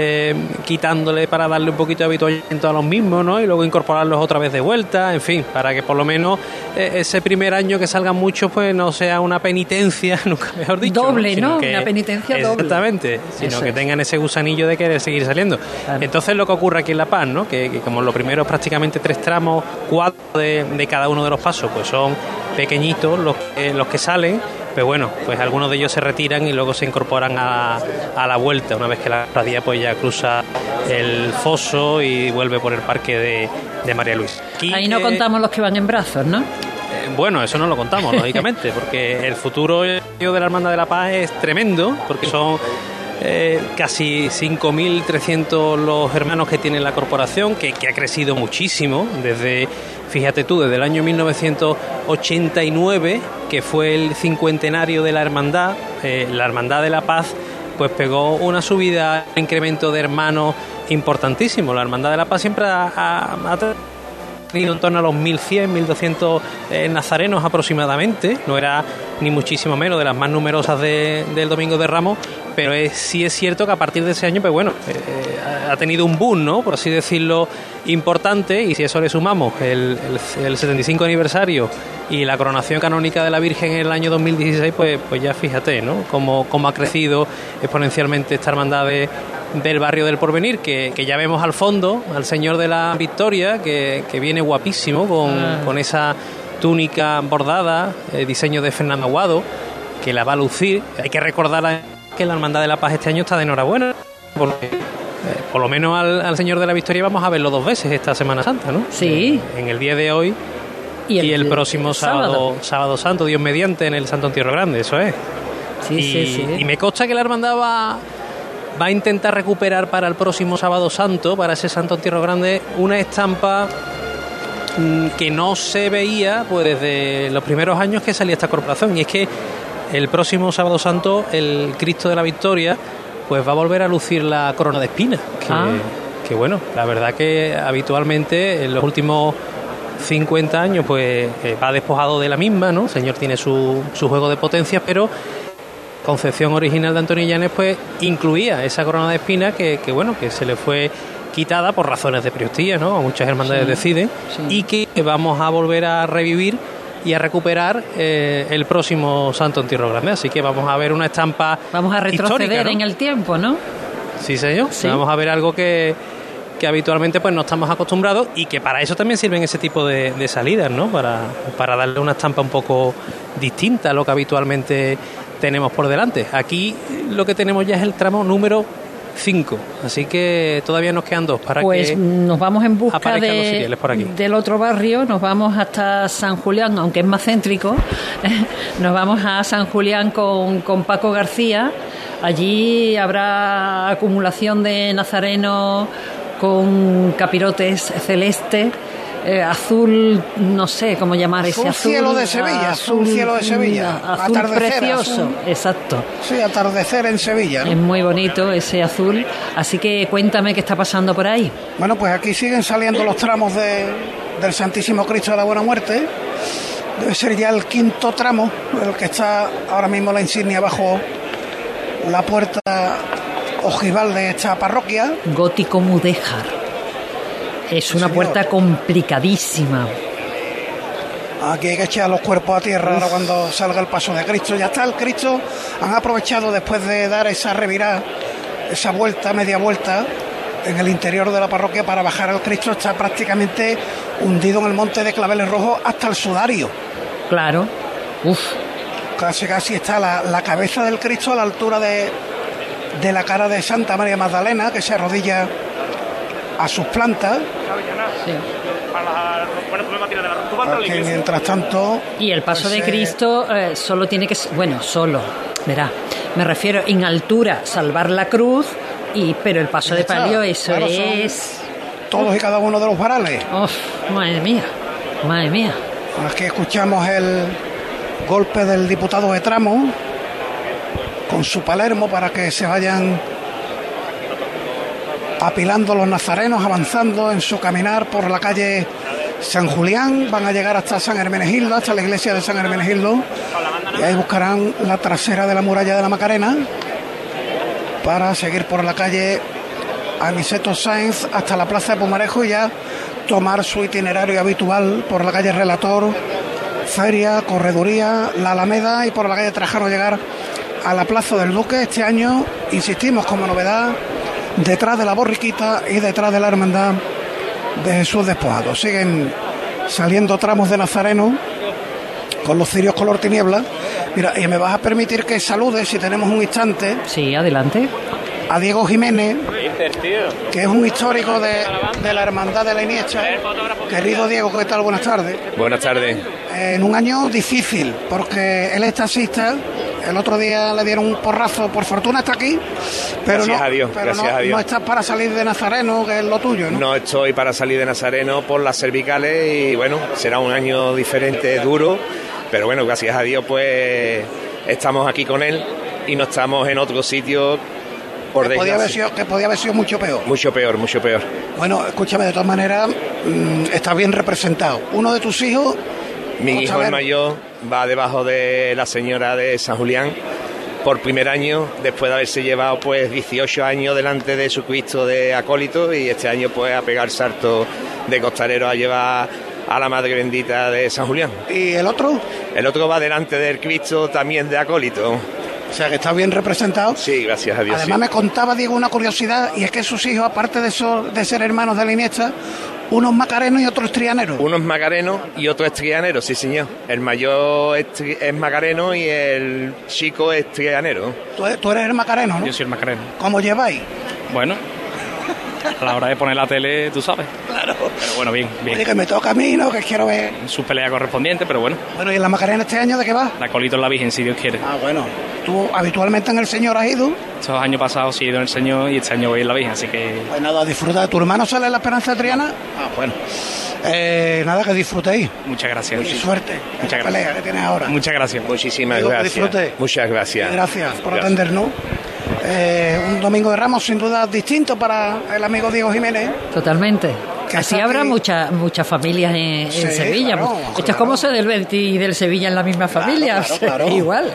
Speaker 5: eh, quitándole para darle un poquito de habituamiento a los mismos, ¿no? Y luego incorporarlos otra vez de vuelta, en fin, para que por lo menos eh, ese primer año que salgan muchos, pues no sea una penitencia, [LAUGHS] nunca mejor dicho.
Speaker 1: Doble, ¿no? una penitencia
Speaker 5: doble.
Speaker 1: Exactamente,
Speaker 5: sino que tengan ese gusanillo de querer seguir saliendo. Entonces lo que ocurre aquí en La Paz, ¿no? Que, como los primeros prácticamente tres tramos, cuatro de, de cada uno de los pasos, pues son pequeñitos los, los que salen pero bueno, pues algunos de ellos se retiran y luego se incorporan a, la vuelta, una vez que la radía pues ya cruza el foso y vuelve por el parque de, María Luisa.
Speaker 1: Ahí no contamos los que van en brazos, ¿no? Eh,
Speaker 5: bueno, eso no lo contamos, [LAUGHS] lógicamente, porque el futuro de la Hermandad de la Paz es tremendo, porque son eh, casi 5.300 los hermanos que tiene la corporación, que, ha crecido muchísimo desde Fíjate tú, desde el año 1989, que fue el cincuentenario de la hermandad, eh, la Hermandad de la Paz, pues pegó una subida, un incremento de hermanos importantísimo. La Hermandad de la Paz siempre ha, tenido en torno a los 1.100, 1.200 eh, nazarenos aproximadamente, no era ni muchísimo menos de las más numerosas del Domingo de Ramos, pero sí es cierto que a partir de ese año, pues bueno, eh, ha tenido un boom, ¿no? Por así decirlo, importante, y si eso le sumamos el, el, 75 aniversario y la coronación canónica de la Virgen en el año 2016, pues, pues ya fíjate, ¿no? Cómo, cómo ha crecido exponencialmente esta hermandad del barrio del Porvenir, que, que, ya vemos al fondo al Señor de la Victoria, que, que viene guapísimo con, ah. con esa túnica bordada, eh, diseño de Fernando Aguado, que la va a lucir. Hay que recordar que la Hermandad de la Paz este año está de enhorabuena, porque eh, por lo menos al, Señor de la Victoria vamos a verlo dos veces esta Semana Santa, ¿no?
Speaker 1: Sí.
Speaker 5: En el día de hoy y el, próximo sábado, sábado, Santo, Dios mediante, en el Santo Entierro Grande, eso es.
Speaker 1: Sí,
Speaker 5: y,
Speaker 1: sí, sí.
Speaker 5: Y me consta que la Hermandad va, va a intentar recuperar para el próximo sábado santo, para ese Santo Entierro Grande, una estampa mm, que no se veía pues desde los primeros años que salía esta corporación y es que el próximo sábado santo el Cristo de la Victoria pues va a volver a lucir la corona de espinas que,
Speaker 1: ah.
Speaker 5: que bueno la verdad que habitualmente en los últimos 50 años pues eh, va despojado de la misma no el señor tiene su, su juego de potencias pero concepción original de Antonio Llanes pues incluía esa corona de espinas que, que bueno que se le fue quitada por razones de priostía, ¿no? Muchas hermandades deciden y que vamos a volver a revivir y a recuperar eh, el próximo Santo Entierro Grande. Así que vamos a ver una estampa.
Speaker 1: Vamos a retroceder
Speaker 5: en
Speaker 1: el tiempo, ¿no?
Speaker 5: Sí, señor. Vamos a ver algo que, que habitualmente pues no estamos acostumbrados y que para eso también sirven ese tipo de, de salidas, ¿no? Para, para darle una estampa un poco distinta a lo que habitualmente tenemos por delante. Aquí lo que tenemos ya es el tramo número 5, así que todavía nos quedan dos para
Speaker 1: pues
Speaker 5: que
Speaker 1: nos vamos en busca
Speaker 5: los
Speaker 1: de,
Speaker 5: Sirieles por aquí.
Speaker 1: del otro barrio, nos vamos hasta San Julián, aunque es más céntrico, [LAUGHS] nos vamos a San Julián con, con Paco García. Allí habrá acumulación de nazarenos con capirotes celeste. Eh, azul, no sé cómo llamar ese
Speaker 2: Azul
Speaker 1: azul.
Speaker 2: cielo de Sevilla, azul cielo de Sevilla.
Speaker 1: Azul
Speaker 2: Atardecer,
Speaker 1: precioso,
Speaker 2: azul.
Speaker 1: exacto.
Speaker 2: Sí, atardecer en Sevilla. ¿no?
Speaker 1: Es muy bonito ese azul. Así que cuéntame qué está pasando por ahí.
Speaker 2: Bueno, pues aquí siguen saliendo los tramos de, del Santísimo Cristo de la Buena Muerte. Debe ser ya el quinto tramo, el que está ahora mismo la insignia bajo la puerta ojival de esta parroquia.
Speaker 1: Gótico Mudéjar. Es una puerta complicadísima.
Speaker 2: Aquí hay que echar los cuerpos a tierra ahora cuando salga el paso de Cristo. Ya está el Cristo. Han aprovechado después de dar esa revirada, esa vuelta, media vuelta, en el interior de la parroquia para bajar al Cristo. Está prácticamente hundido en el monte de claveles rojos hasta el sudario.
Speaker 1: Claro. Uf.
Speaker 2: Casi casi está la, la cabeza del Cristo a la altura de, de la cara de Santa María Magdalena, que se arrodilla a sus plantas. Aquí, mientras tanto,
Speaker 1: Y el paso
Speaker 2: pues,
Speaker 1: de
Speaker 2: eh,
Speaker 1: Cristo eh, solo tiene que ser, bueno, solo, verá, me refiero en altura, salvar la cruz, y pero el paso de palio, eso
Speaker 2: claro,
Speaker 1: es...
Speaker 2: todos y cada uno de los varales.
Speaker 1: Uf, madre mía, madre mía.
Speaker 2: Aquí escuchamos el golpe del diputado de Tramo con su Palermo para que se vayan apilando los nazarenos, avanzando en su caminar por la calle San Julián. Van a llegar hasta San Hermenegildo, hasta la iglesia de San Hermenegildo. Y ahí buscarán la trasera de la muralla de la Macarena para seguir por la calle Aniceto Sáenz hasta la plaza de Pumarejo y ya tomar su itinerario habitual por la calle Relator, Feria, Correduría, la Alameda y por la calle Trajano llegar a la Plaza del Duque. Este año, insistimos como novedad, detrás de la borriquita y detrás de la hermandad de Jesús despojado. Siguen saliendo tramos de Nazareno con los cirios color tiniebla. Mira, y me vas a permitir que salude, si tenemos un instante.
Speaker 1: Sí, adelante.
Speaker 2: A Diego Jiménez, que es un histórico de, de la Hermandad de la Iniesta. Querido Diego, ¿qué tal? Buenas tardes.
Speaker 13: Buenas tardes.
Speaker 2: En un año difícil, porque él es taxista. El otro día le dieron un porrazo, por fortuna está aquí, pero,
Speaker 13: Gracias
Speaker 2: no,
Speaker 13: a Dios,
Speaker 2: pero
Speaker 13: gracias
Speaker 2: no,
Speaker 13: a Dios.
Speaker 2: no estás para salir de Nazareno, que es lo tuyo, ¿no?
Speaker 13: No estoy para salir de Nazareno por las cervicales y bueno, será un año diferente, duro, pero bueno, gracias a Dios pues estamos aquí con él y no estamos en otro sitio por
Speaker 2: que, podía haber
Speaker 13: desgracia.
Speaker 2: sido, que podía haber sido mucho peor.
Speaker 13: Mucho peor, mucho peor.
Speaker 2: Bueno, escúchame, de todas maneras, mm, está bien representado. Uno de tus hijos,
Speaker 13: Mi hijo el mayor va debajo de la señora de San Julián por primer año, después de haberse llevado pues 18 años delante de su Cristo de acólito y este año pues a pegar salto de costalero a llevar a la Madre Bendita de San Julián.
Speaker 2: ¿y el otro?
Speaker 13: El otro va delante del Cristo también de acólito.
Speaker 2: O sea, que está bien representado.
Speaker 13: Sí, gracias a Dios.
Speaker 2: Además
Speaker 13: sí.
Speaker 2: me contaba Diego una curiosidad y es que sus hijos, aparte de, eso- de ser hermanos de la Iniesta, unos macarenos y otros trianeros.
Speaker 13: Uno es macareno y otro es trianero, sí señor. El mayor es, tri- es macareno y el chico es trianero.
Speaker 2: Tú, tú eres el macareno, ¿no?
Speaker 14: Yo soy el Macareno.
Speaker 2: ¿Cómo lleváis?
Speaker 14: Bueno, a la hora de poner la tele, tú sabes.
Speaker 2: Claro.
Speaker 14: Pero bueno, bien,
Speaker 2: Oye,
Speaker 14: bien.
Speaker 2: que me toca a mí, ¿no? Que quiero ver.
Speaker 14: Su pelea correspondiente, pero bueno.
Speaker 2: Bueno, ¿y en la Macarena este año de qué va?
Speaker 14: La colito en la Virgen, si Dios quiere.
Speaker 2: Ah, bueno. Tú habitualmente en el Señor has ido.
Speaker 14: Estos años pasados sí he ido en el Señor y este año voy en la Virgen, así que
Speaker 2: Pues nada, disfruta. ¿Tu hermano sale en la Esperanza de Triana? Ah, bueno. Eh, nada, que disfrutéis.
Speaker 14: muchas gracias.
Speaker 2: Y suerte.
Speaker 14: Muchas
Speaker 2: la pelea
Speaker 14: gracias.
Speaker 2: que tienes ahora.
Speaker 14: Muchas gracias.
Speaker 13: Muchísimas
Speaker 2: Digo que
Speaker 13: gracias.
Speaker 2: disfrute.
Speaker 13: Muchas gracias.
Speaker 2: Gracias por atendernos. Eh, un domingo de Ramos sin duda distinto para el amigo Diego Jiménez.
Speaker 1: Totalmente.
Speaker 2: Que
Speaker 1: Así habrá muchas muchas familias en, Sevilla.
Speaker 2: claro,
Speaker 1: Esto es como ser del Betis y del Sevilla en la misma familia.
Speaker 2: claro. [LAUGHS]
Speaker 1: Es igual.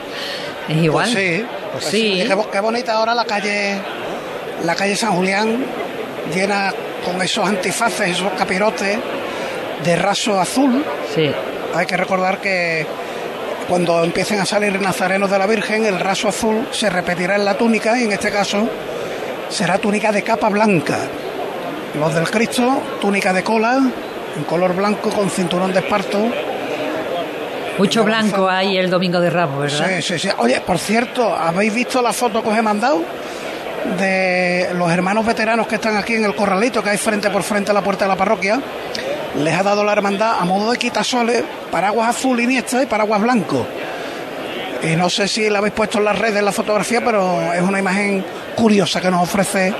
Speaker 1: Es igual.
Speaker 2: Pues sí,
Speaker 1: Pues sí.
Speaker 2: sí. Qué, qué bonita ahora la calle, la calle San Julián, llena con esos antifaces, esos capirotes de raso azul.
Speaker 1: Sí.
Speaker 2: Hay que recordar que cuando empiecen a salir nazarenos de la Virgen, el raso azul se repetirá en la túnica y en este caso será túnica de capa blanca. Los del Cristo, túnica de cola, en color blanco con cinturón de esparto.
Speaker 1: Mucho blanco hay el domingo de Ramos, ¿verdad?
Speaker 2: Sí, sí, sí. Oye, por cierto, ¿habéis visto la foto que os he mandado? De los hermanos veteranos que están aquí en el corralito que hay frente por frente a la puerta de la parroquia. Les ha dado la hermandad a modo de quitasoles, paraguas azul iniesta y paraguas blanco. Y no sé si la habéis puesto en las redes la fotografía, pero es una imagen curiosa que nos ofrece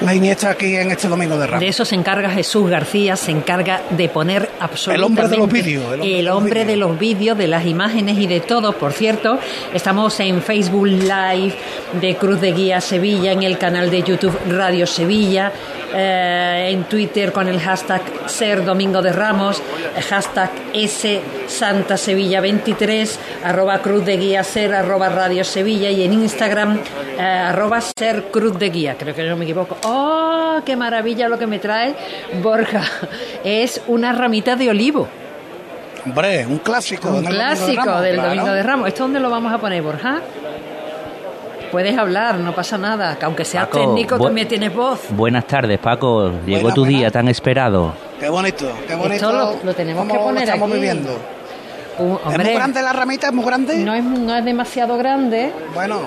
Speaker 2: la Iniesta aquí en este domingo de Ramos.
Speaker 1: De eso se encarga Jesús García, se encarga de poner absolutamente...
Speaker 2: El hombre de los vídeos.
Speaker 1: El hombre, de los vídeos, de las imágenes y de todo. Por cierto, estamos en Facebook Live de Cruz de Guía Sevilla, en el canal de YouTube Radio Sevilla, eh, en Twitter con el hashtag Ser Domingo de Ramos, hashtag S Santa Sevilla 23, arroba Cruz de Guía Ser, arroba Radio Sevilla y en Instagram eh, arroba Ser Cruz de Guía, creo que no me equivoco. ¡Oh, qué maravilla lo que me trae Borja! [LAUGHS] Es una ramita de olivo.
Speaker 2: Hombre, un clásico.
Speaker 1: Un clásico del Domingo de Ramos. ¿Esto dónde lo vamos a poner, Borja? Puedes hablar, no pasa nada, que aunque seas técnico también tienes voz.
Speaker 15: Buenas tardes, Paco. Llegó tu día tan esperado.
Speaker 2: Qué bonito, qué bonito.
Speaker 1: Esto lo, tenemos que poner
Speaker 2: estamos
Speaker 1: aquí.
Speaker 2: viviendo.
Speaker 1: Uh,
Speaker 2: ¿Es muy grande la ramita? ¿Es muy grande?
Speaker 1: No es, no es demasiado grande.
Speaker 2: Bueno.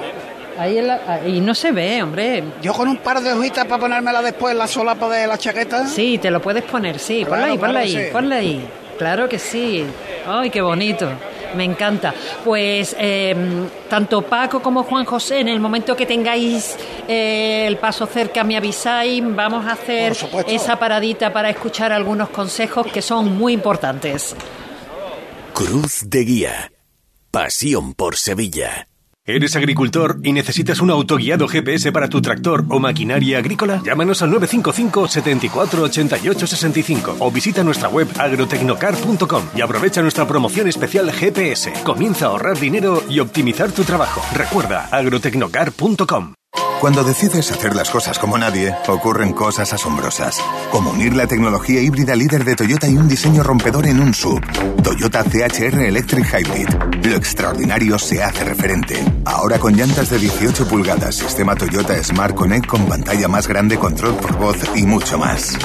Speaker 1: Ahí en la- ahí no se ve, hombre.
Speaker 2: Yo con un par de hojitas para ponérmela después en la solapa de la chaqueta.
Speaker 1: Sí, te lo puedes poner, sí. Ponla
Speaker 2: Claro,
Speaker 1: ahí, ponla
Speaker 2: claro
Speaker 1: ahí,
Speaker 2: sí.
Speaker 1: ponla ahí. Claro que sí. Ay, qué bonito. Me encanta. Pues eh, tanto Paco como Juan José, en el momento que tengáis eh, el paso cerca, me avisáis. Vamos a hacer esa paradita para escuchar algunos consejos que son muy importantes.
Speaker 10: Cruz de Guía. Pasión por Sevilla.
Speaker 12: ¿Eres agricultor y necesitas un autoguiado GPS para tu tractor o maquinaria agrícola? Llámanos al 955 74 88 65 o visita nuestra web agrotecnocar.com y aprovecha nuestra promoción especial GPS. Comienza a ahorrar dinero y optimizar tu trabajo. Recuerda agrotecnocar.com.
Speaker 16: Cuando decides hacer las cosas como nadie, ocurren cosas asombrosas. Como unir la tecnología híbrida líder de Toyota y un diseño rompedor en un sub. Toyota CHR Electric Hybrid. Lo extraordinario se hace referente. Ahora con llantas de 18 pulgadas, sistema Toyota Smart Connect con pantalla más grande, control por voz y mucho más.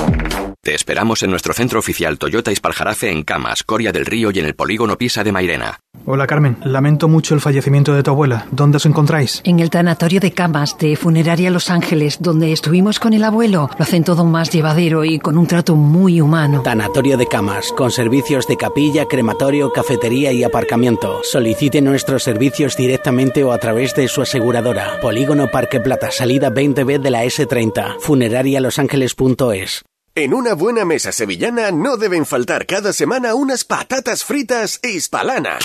Speaker 17: Te esperamos en nuestro centro oficial Toyota Ispaljarafe en Camas, Coria del Río y en el polígono Pisa de Mairena.
Speaker 18: Hola Carmen, lamento mucho el fallecimiento de tu abuela. ¿Dónde os encontráis?
Speaker 1: En el tanatorio de camas de Funeraria Los Ángeles, donde estuvimos con el abuelo, lo hacen todo más llevadero y con un trato muy humano.
Speaker 19: Tanatorio de Camas, con servicios de capilla, crematorio, cafetería y aparcamiento. Solicite nuestros servicios directamente o a través de su aseguradora. Polígono Parque Plata, salida 20B de la S30. Funerarialosangeles.es.
Speaker 10: En una buena mesa sevillana no deben faltar cada semana unas patatas fritas hispalana.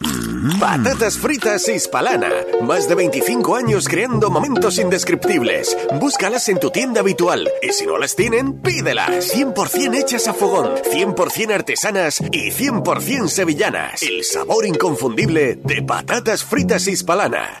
Speaker 10: Mm, Patatas fritas hispalana. Más de 25 años creando momentos indescriptibles. Búscalas en tu tienda habitual. Y si no las tienen, pídelas. 100% hechas a fogón, 100% artesanas y 100% sevillanas. El sabor inconfundible de patatas fritas hispalana.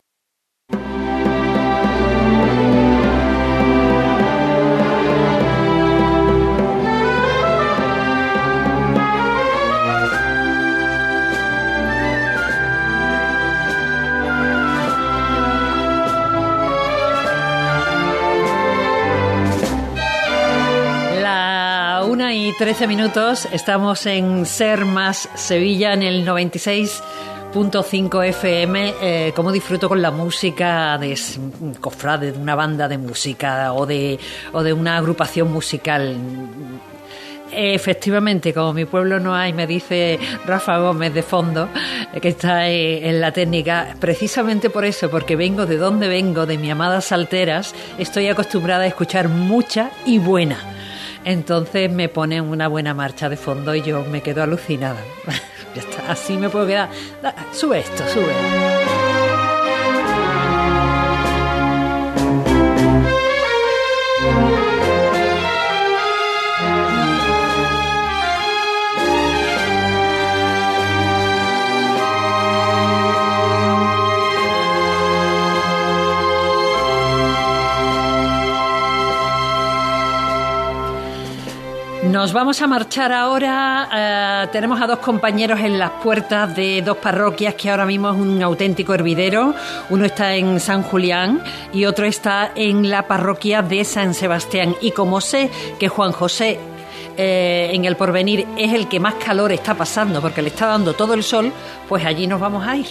Speaker 1: 13 minutos, estamos en Ser Más Sevilla en el 96.5 FM. Eh, ¿Cómo disfruto con la música de s- un cofrade, de una banda de música o de, o de una agrupación musical? Efectivamente, como mi pueblo no hay, me dice Rafa Gómez de fondo, que está eh, en la técnica, precisamente por eso, porque vengo de donde vengo, de mi amada Salteras, estoy acostumbrada a escuchar mucha y buena. Entonces me ponen una buena marcha de fondo y yo me quedo alucinada. [LAUGHS] ya está, así me puedo quedar. Da- Sube esto, sube. Nos vamos a marchar ahora. eh, tenemos a dos compañeros en las puertas de dos parroquias que ahora mismo es un auténtico hervidero. Uno está en San Julián y otro está en la parroquia de San Sebastián. Y como sé que Juan José eh, en el porvenir es el que más calor está pasando porque le está dando todo el sol, pues allí nos vamos a ir.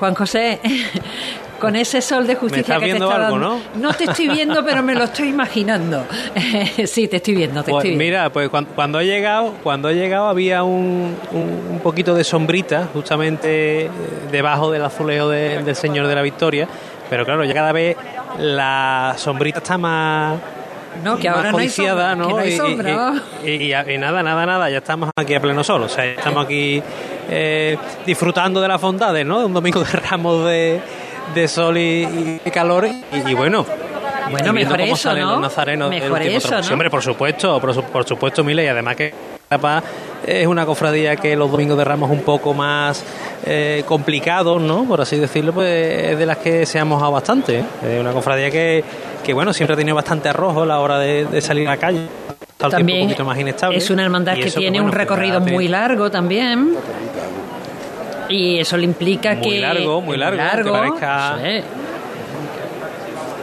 Speaker 1: Juan José, [LAUGHS] con ese sol de justicia
Speaker 5: estás
Speaker 1: que te está
Speaker 5: algo,
Speaker 1: dando. No te estoy viendo, pero me lo estoy imaginando. [LAUGHS] sí, te estoy viendo, te
Speaker 5: Pues
Speaker 1: estoy viendo.
Speaker 5: mira, pues cuando, cuando he llegado, cuando he llegado había un, un- un poquito de sombrita justamente eh, debajo del azulejo de- del Señor de la Victoria, pero claro, ya cada vez la sombrita está más
Speaker 1: No, que ahora no hay sombra, que
Speaker 5: ¿no?
Speaker 1: no hay
Speaker 5: Y- y-
Speaker 1: sombra.
Speaker 5: Y, y- y nada, nada, nada, ya estamos aquí a pleno sol, o sea, estamos aquí eh, disfrutando de las bondades, ¿no? De un domingo de ramos de, de sol y, y calor y, y bueno.
Speaker 1: Bueno, mejor
Speaker 5: cómo
Speaker 1: eso,
Speaker 5: salen
Speaker 1: ¿no?
Speaker 5: los nazarenos
Speaker 1: Mejor eso,
Speaker 5: hombre, por supuesto, por, su- por supuesto, Mile, y además que es una cofradía que los domingos de Ramos un poco más eh, complicados, ¿no? Por así decirlo, pues es de las que se ha mojado bastante. ¿eh? Es una cofradía que, que, bueno, siempre ha tenido bastante arrojo a la hora de, de salir a la calle.
Speaker 1: También
Speaker 5: un poquito más inestable.
Speaker 1: es una hermandad que
Speaker 5: eso,
Speaker 1: tiene
Speaker 5: bueno,
Speaker 1: un
Speaker 5: pues,
Speaker 1: recorrido muy largo también. Y eso le implica
Speaker 5: Muy
Speaker 1: que...
Speaker 5: largo, muy largo, que parezca-
Speaker 1: sí.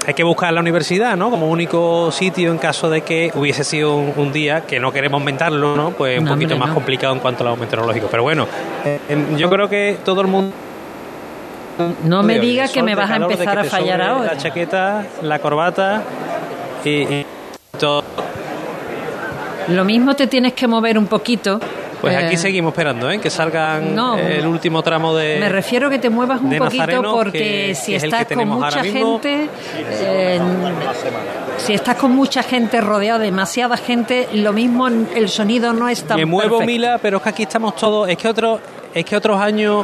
Speaker 5: Hay que buscar la universidad, ¿no? Como único sitio en caso de que hubiese sido un, un día que no queremos aumentarlo, ¿no? Pues un
Speaker 1: No,
Speaker 5: poquito
Speaker 1: hombre,
Speaker 5: más
Speaker 1: no.
Speaker 5: complicado en cuanto a lo meteorológico. Pero bueno, eh, em, yo creo que todo el mundo.
Speaker 1: No me
Speaker 5: de hoy,
Speaker 1: diga
Speaker 5: el
Speaker 1: que me vas a empezar a fallar ahora.
Speaker 5: La chaqueta, la corbata y, y todo.
Speaker 1: Lo mismo te tienes que mover un poquito.
Speaker 5: Pues aquí
Speaker 1: Eh,
Speaker 5: seguimos esperando, ¿eh? Que salgan
Speaker 1: No.
Speaker 5: el último tramo de.
Speaker 1: Me refiero que te muevas un poquito
Speaker 5: Nazareno,
Speaker 1: porque
Speaker 5: que-
Speaker 1: si
Speaker 5: que es
Speaker 1: estás con mucha
Speaker 5: mismo.
Speaker 1: gente, eh, si estás con mucha gente rodeado de demasiada gente, lo mismo el sonido no es tan
Speaker 5: Me muevo
Speaker 1: perfecto.
Speaker 5: Mila, pero es que aquí estamos todos. Es que otros, es que otros años,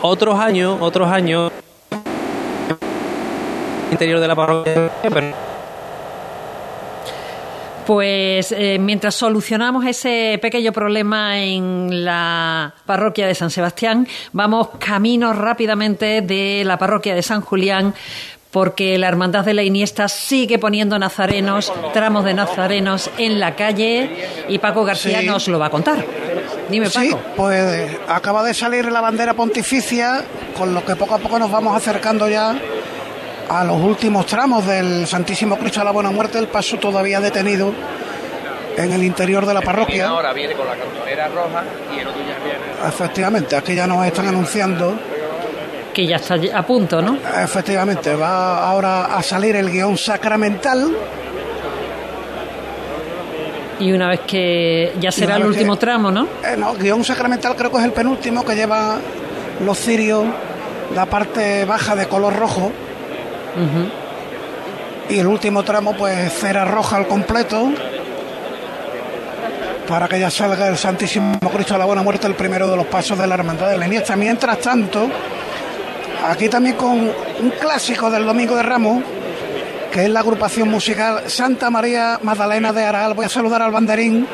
Speaker 5: otros años, otros años, interior de la parroquia, pero
Speaker 1: Pues eh, mientras solucionamos ese pequeño problema en la parroquia de San Sebastián, vamos camino rápidamente de la parroquia de San Julián porque la Hermandad de la Iniesta sigue poniendo nazarenos, tramos de nazarenos en la calle y Paco García
Speaker 2: Sí.
Speaker 1: nos lo va a contar. Dime, Paco.
Speaker 2: Sí, pues acaba de salir la bandera pontificia, con lo que poco a poco nos vamos acercando ya a los últimos tramos del Santísimo Cristo de la Buena Muerte, el paso todavía detenido en el interior de la parroquia.
Speaker 13: Ahora viene con la cantonera roja y el otro ya viene.
Speaker 2: Efectivamente, aquí ya nos están anunciando.
Speaker 1: Que ya está a punto, ¿no?
Speaker 2: Efectivamente, va ahora a salir el guion sacramental.
Speaker 1: Y una vez que ya será el último
Speaker 2: que-
Speaker 1: tramo, ¿no?
Speaker 2: Eh, no, guion sacramental creo que es el penúltimo que lleva los cirios, la parte baja de color rojo. Y el último tramo, pues cera roja al completo. Para que ya salga el Santísimo Cristo de la Buena Muerte, el primero de los pasos de la Hermandad de la Iniesta. Mientras tanto, aquí también con un clásico del Domingo de Ramos, que es la agrupación musical Santa María Magdalena de Aral. Voy a saludar al banderín.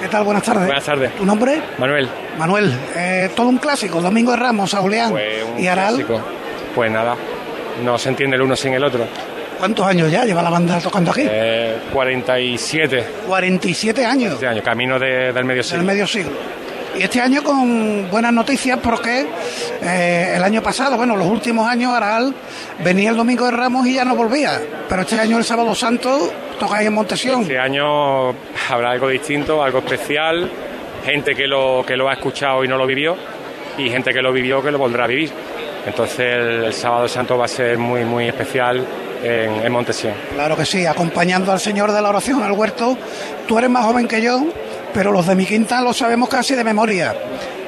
Speaker 2: ¿Qué tal? Buenas tardes.
Speaker 20: Buenas tardes.
Speaker 2: ¿Tu nombre?
Speaker 20: Manuel.
Speaker 2: Manuel, eh, todo un clásico, Domingo de Ramos, Saulián
Speaker 20: Pues
Speaker 2: y Aral.
Speaker 20: clásico. Pues nada, no se entiende el uno sin el otro.
Speaker 2: ¿Cuántos años ya lleva la banda tocando aquí?
Speaker 20: Eh, 47.
Speaker 2: 47 años
Speaker 20: Este año, camino de- del medio
Speaker 2: del
Speaker 20: siglo.
Speaker 2: medio siglo. Y este año con buenas noticias porque eh, el año pasado, bueno, los últimos años Aral venía el Domingo de Ramos y ya no volvía. Pero este año el Sábado Santo tocáis en Montesión.
Speaker 20: Este año habrá algo distinto, algo especial. Gente que lo, que lo ha escuchado y no lo vivió. Y gente que lo vivió que lo volverá a vivir. Entonces el, el Sábado Santo va a ser muy, muy especial en, en Montesión.
Speaker 2: Claro que sí, acompañando al Señor de la oración al huerto. Tú eres más joven que yo, pero los de mi quinta lo sabemos casi de memoria.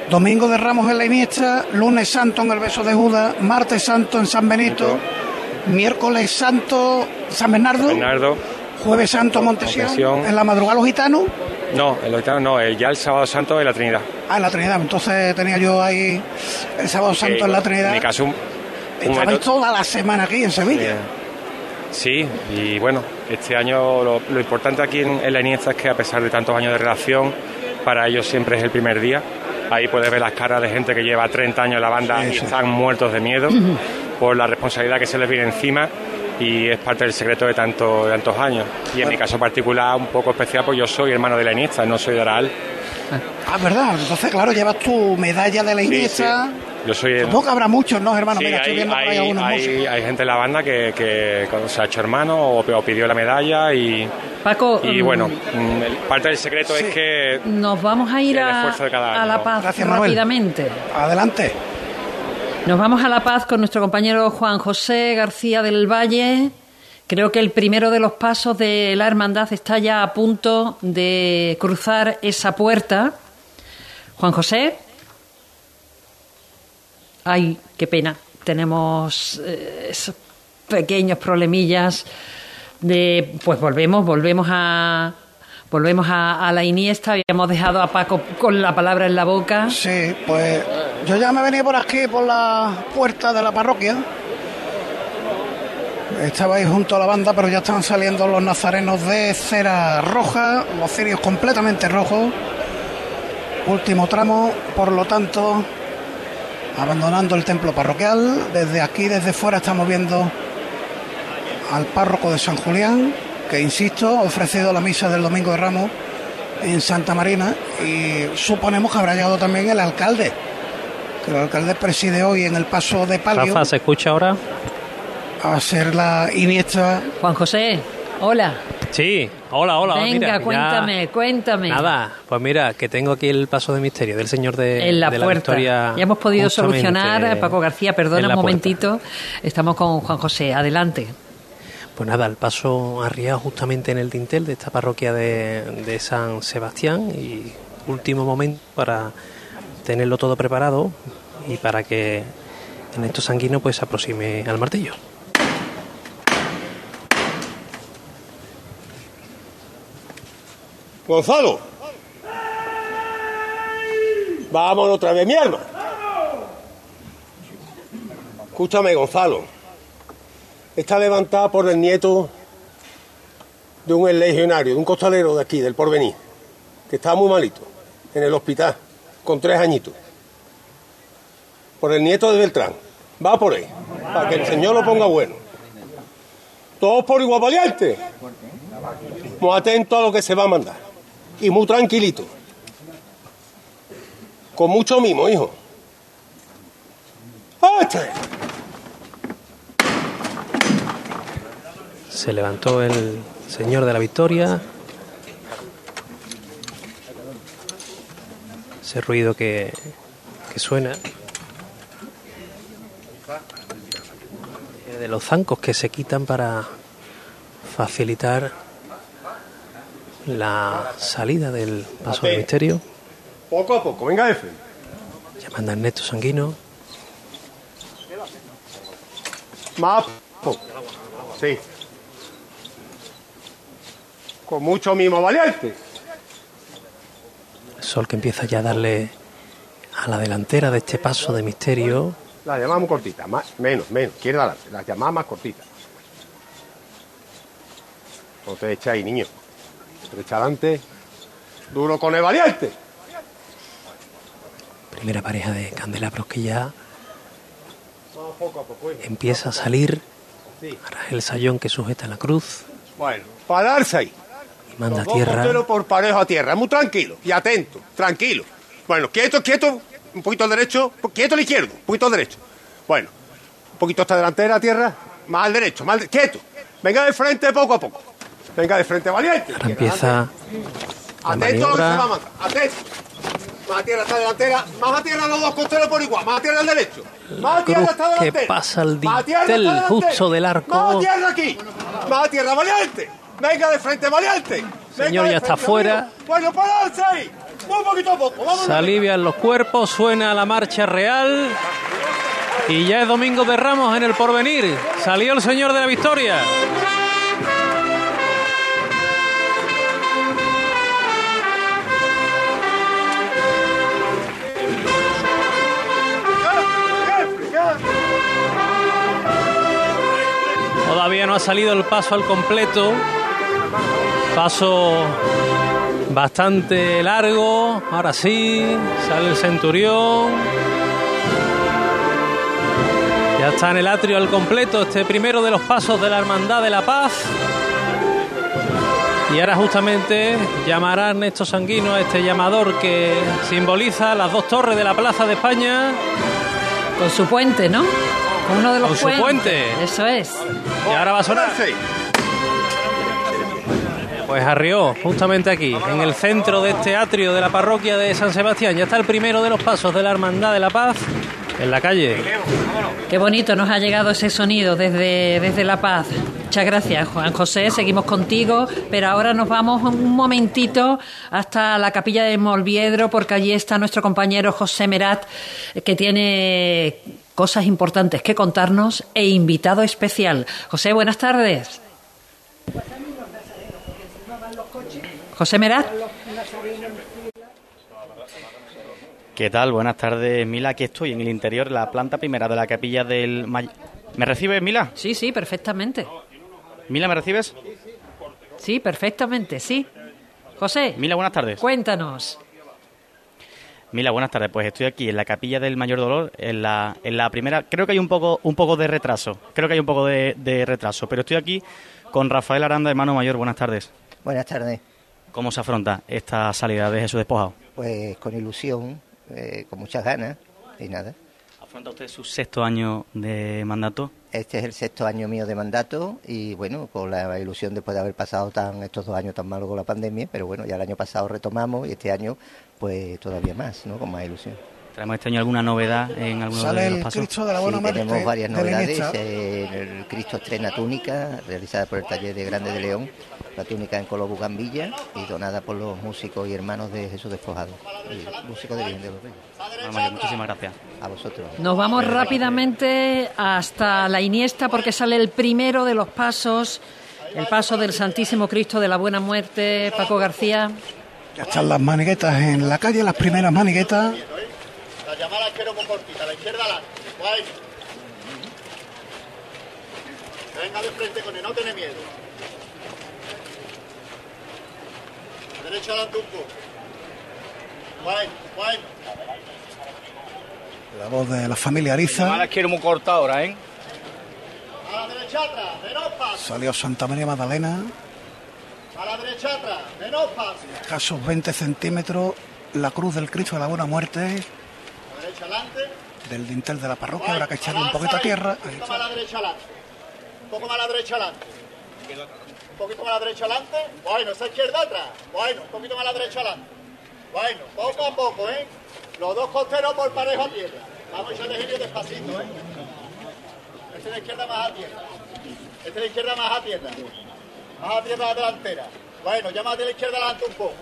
Speaker 2: Domingo de Ramos en la Iniesta, lunes santo en el beso de Judas, martes santo en San Benito, miércoles santo San Bernardo,
Speaker 20: Bernardo,
Speaker 2: jueves santo Montesión,
Speaker 20: Montesión.
Speaker 2: en la madrugada los gitanos,
Speaker 20: no, el gitano no, el- ya el Sábado Santo de la Trinidad.
Speaker 2: ah, en la Trinidad. Entonces tenía yo ahí el sábado santo en la Trinidad.
Speaker 20: En mi caso, un, un
Speaker 2: Estabais toda la semana aquí en Sevilla.
Speaker 20: Eh, Sí, y bueno, este año lo, lo importante aquí en, en la Iniesta es que a pesar de tantos años de relación, para ellos siempre es el primer día. Ahí puedes ver las caras de gente que lleva 30 años en la banda y están muertos de miedo [CLEARS THROAT] por la responsabilidad que se les viene encima. Y es parte del secreto de, tanto, de tantos años. Y en mi caso particular, un poco especial, pues yo soy hermano de la Iniesta, no soy de Araal.
Speaker 2: Ah, verdad. Entonces, claro, llevas tu medalla de la Iniesta.
Speaker 20: Yo soy el...
Speaker 2: Supongo que habrá muchos, ¿no, hermano?
Speaker 20: Sí,
Speaker 2: Mira, estoy
Speaker 20: hay,
Speaker 2: viendo por ahí
Speaker 20: hay-
Speaker 2: algunos
Speaker 20: hay- gente en la banda que, que cuando se ha hecho hermano o, o pidió la medalla y,
Speaker 1: Paco,
Speaker 20: y
Speaker 1: mm,
Speaker 20: bueno, mm, el- parte del secreto es que
Speaker 1: Nos vamos a ir a, a. La Paz
Speaker 2: Gracias, Manuel.
Speaker 1: rápidamente.
Speaker 2: Adelante.
Speaker 1: Nos vamos a La Paz con nuestro compañero Juan José García del Valle. Creo que el primero de los pasos de la hermandad está ya a punto de cruzar esa puerta. Juan José. Ay, qué pena. Tenemos eh, esos pequeños problemillas de pues volvemos, volvemos a volvemos a, a la Iniesta, habíamos dejado a Paco con la palabra en la boca.
Speaker 2: Sí, pues yo ya me venía por aquí, por la puerta de la parroquia. Estaba ahí junto a la banda, pero ya estaban saliendo los nazarenos de cera roja, los cirios completamente rojos. Último tramo, por lo tanto, abandonando el templo parroquial. Desde aquí, desde fuera, estamos viendo al párroco de San Julián, que insisto, ha ofrecido la misa del Domingo de Ramos en Santa Marina y suponemos que habrá llegado también el alcalde, que el alcalde preside hoy en el paso de palio
Speaker 5: Rafa, ¿se escucha ahora?
Speaker 2: a ser la Iniesta.
Speaker 1: Juan José, hola.
Speaker 5: Sí, hola, hola.
Speaker 1: Venga,
Speaker 5: mira, ya-
Speaker 1: cuéntame, cuéntame.
Speaker 5: Nada, pues mira, que tengo aquí el paso de misterio del señor de,
Speaker 1: en la
Speaker 5: de
Speaker 1: puerta.
Speaker 5: Victoria.
Speaker 1: ya hemos podido solucionar. Paco García, perdona
Speaker 5: la
Speaker 1: un
Speaker 5: puerta.
Speaker 1: momentito. Estamos con Juan José. Adelante.
Speaker 5: Pues nada, el paso arriado justamente en el dintel de esta parroquia de, de San Sebastián y último momento para tenerlo todo preparado y para que en estos sanguinos pues se aproxime al martillo.
Speaker 21: Gonzalo. Vámonos otra vez, mi alma. Escúchame, Gonzalo. Está levantada por el nieto de un legionario, de un costalero de aquí, del porvenir, que está muy malito, en el hospital, con tres añitos. Por el nieto de Beltrán. Va por él, para que el señor lo ponga bueno. Todos por igual valiente. Muy atento a lo que se va a mandar. Y muy tranquilito. Con mucho mimo, hijo.
Speaker 5: Se levantó el señor de la Victoria. Ese ruido que, que suena. De los zancos que se quitan para facilitar la salida del paso de misterio.
Speaker 21: Poco a poco, venga, F.
Speaker 5: Ya manda Ernesto Sanguino.
Speaker 21: Más. Sí. Con mucho mimo valiente.
Speaker 5: Sol que empieza ya a darle a la delantera de este paso de misterio.
Speaker 21: La llamada muy cortita, más, menos, menos. Quiere adelante, la llamada más cortita. No te echa ahí, niño. Te echa adelante. Duro con el valiente.
Speaker 5: Primera pareja de candelabros que ya empieza a salir. Ahora el sayón que sujeta la cruz
Speaker 21: Bueno, para darse ahí.
Speaker 5: Manda
Speaker 21: Los dos
Speaker 5: tierra.
Speaker 21: costeros por parejo a tierra, muy tranquilo y atento, tranquilo. Bueno, quieto, quieto, un poquito al derecho, quieto al izquierdo, un poquito al derecho. Bueno, un poquito hasta delantera tierra, más al derecho, más al de- quieto. Venga de frente poco a poco. Venga de frente, valiente.
Speaker 5: Ahora empieza la
Speaker 21: Atento que se va a mandar, atento. Más a tierra hasta delantera, más a tierra los dos costeros por igual, más a tierra al derecho. Más a tierra hasta
Speaker 5: que
Speaker 21: delantera.
Speaker 5: pasa al
Speaker 21: Más a tierra hasta
Speaker 5: dintel justo del arco.
Speaker 21: Más a tierra aquí, más a tierra, valiente. Venga de frente, valiente. Venga
Speaker 5: Señor ya está fuera.
Speaker 21: Bueno, pararse ahí. Un poquito a poco, vamos.
Speaker 5: Se alivian los cuerpos, suena la marcha real. Y ya es domingo de Ramos en el porvenir. Salió el señor de la Victoria. Todavía no ha salido el paso al completo. Paso bastante largo. Ahora sí, sale el centurión. Ya está en el atrio al completo este primero de los pasos de la Hermandad de la Paz. Y ahora justamente llamará Ernesto Sanguino a este llamador que simboliza las dos torres de la Plaza de España.
Speaker 1: Con su puente, ¿no? Con uno de los
Speaker 5: Con su puente.
Speaker 1: Eso es.
Speaker 5: Y ahora va a sonar. Pues arrió, justamente aquí, en el centro de este atrio de la parroquia de San Sebastián. Ya está el primero de los pasos de la Hermandad de la Paz en la calle.
Speaker 1: Qué bonito nos ha llegado ese sonido desde, desde La Paz. Muchas gracias, Juan José. Seguimos contigo, pero ahora nos vamos un momentito hasta la capilla de Molviedro, porque allí está nuestro compañero José Merat, que tiene cosas importantes que contarnos e invitado especial. José, buenas tardes. José Merat.
Speaker 22: ¿Qué tal? Buenas tardes, Mila. Aquí estoy en el interior, la planta primera de la capilla del... May- ¿Me recibes, Mila?
Speaker 1: Sí, sí, perfectamente.
Speaker 22: Mila, ¿me recibes?
Speaker 1: Sí, perfectamente, sí. José,
Speaker 22: Mila, buenas tardes.
Speaker 1: cuéntanos.
Speaker 22: Mila, buenas tardes. Pues estoy aquí en la capilla del Mayor Dolor, en la, en la primera... Creo que hay un poco, un poco de retraso. Creo que hay un poco de, de retraso. Pero estoy aquí con Rafael Aranda, hermano mayor. Buenas tardes.
Speaker 23: Buenas tardes.
Speaker 22: ¿Cómo se afronta esta salida de Jesús despojado?
Speaker 23: Pues con ilusión, eh, con muchas ganas y nada.
Speaker 22: ¿Afronta usted su sexto año de mandato?
Speaker 23: Este es el sexto año mío de mandato y bueno, con la ilusión después de haber pasado tan estos dos años tan malos con la pandemia, pero bueno, ya el año pasado retomamos y este año pues todavía más, ¿no? Con más ilusión.
Speaker 22: ¿Traemos este año alguna novedad en alguno
Speaker 23: Sale
Speaker 22: de los pasos?
Speaker 23: Cristo de la Buena Sí, tenemos varias novedades. Eh, el Cristo estrena túnica, realizada por el taller de Grande de León, la túnica en color bugambilla y donada por los músicos y hermanos de Jesús Despojado, y músicos de Virgen de los Reyes.
Speaker 22: Muchísimas gracias.
Speaker 23: A vosotros.
Speaker 1: Nos vamos rápidamente hasta la Iniesta porque sale el primero de los pasos, el paso del Santísimo Cristo de la Buena Muerte, Paco García.
Speaker 2: Ya están las maniguetas en la calle, las primeras maniguetas.
Speaker 24: La llamada quiero muy cortita, a la izquierda. Guay. Venga de frente con él, no tiene miedo. A la derecha adelante un poco. Guay, guay.
Speaker 2: La voz de la familia Ariza.
Speaker 24: las quiero muy corta ahora, ¿eh? A la derecha atrás, menos paso.
Speaker 2: Salió Santa María Magdalena,
Speaker 24: A la derecha atrás, menos paso.
Speaker 2: escasos 20 centímetros, la cruz del Cristo de la Buena Muerte
Speaker 24: A la derecha adelante.
Speaker 2: del dintel de la parroquia. Habrá que echarle un poquito a tierra.
Speaker 24: Un poquito más a la derecha adelante. Un poco más a la derecha adelante. Un poquito más a la derecha adelante. Bueno, esa izquierda atrás. Bueno, un poquito más a la derecha adelante. Bueno, poco a poco, ¿eh? Los dos costeros por parejo a tierra. Vamos a genio despacito, ¿eh? Este de la izquierda más a tierra. Este de la izquierda más a tierra. Más a tierra la delantera. Bueno, llámate a la izquierda adelante un poco.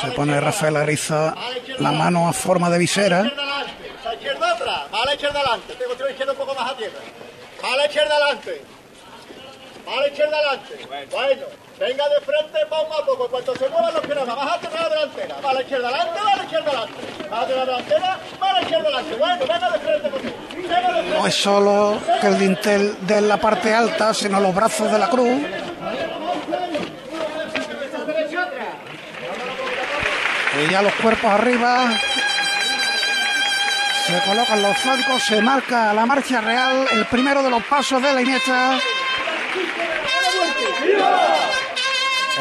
Speaker 2: Se pone Rafael Ariza la mano a forma de visera.
Speaker 24: izquierda adelante, a la izquierda atrás, a la izquierda adelante, tengo a la izquierda un poco más a tierra, a la izquierda adelante, a la izquierda adelante, bueno, venga de frente poco a poco, en cuanto se muevan los piernas, más a la delantera, a la izquierda adelante, a la izquierda adelante, a la delantera, a la izquierda adelante, bueno, venga de frente venga de frente.
Speaker 2: No es solo que el dintel de la parte alta, sino los brazos de la cruz. Y ya los cuerpos arriba. Se colocan los flancos, se marca la marcha real, el primero de los pasos de la Iniesta.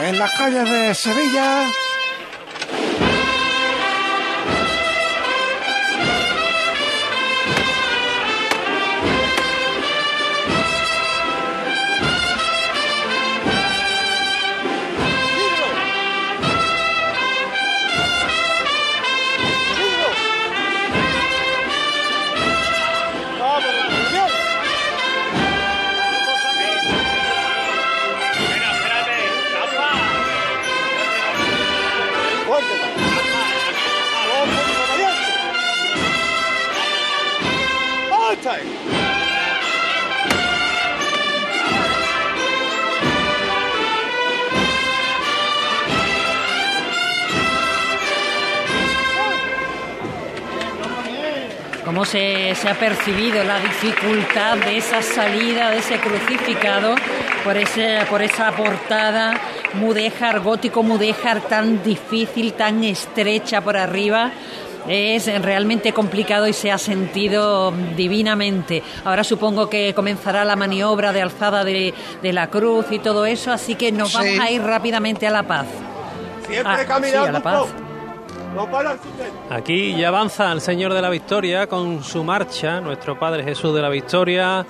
Speaker 2: En las calles de Sevilla.
Speaker 1: Ha percibido la dificultad de esa salida, de ese crucificado, por, ese, por esa portada mudéjar, gótico mudéjar tan difícil, tan estrecha por arriba. es realmente complicado y se ha sentido divinamente. Ahora supongo que comenzará la maniobra de alzada de, la cruz y todo eso, así que nos vamos a ir rápidamente a La Paz.
Speaker 21: Siempre ah, caminando.
Speaker 1: la Paz.
Speaker 5: Aquí ya avanza el Señor de la Victoria con su marcha, nuestro Padre Jesús de la Victoria,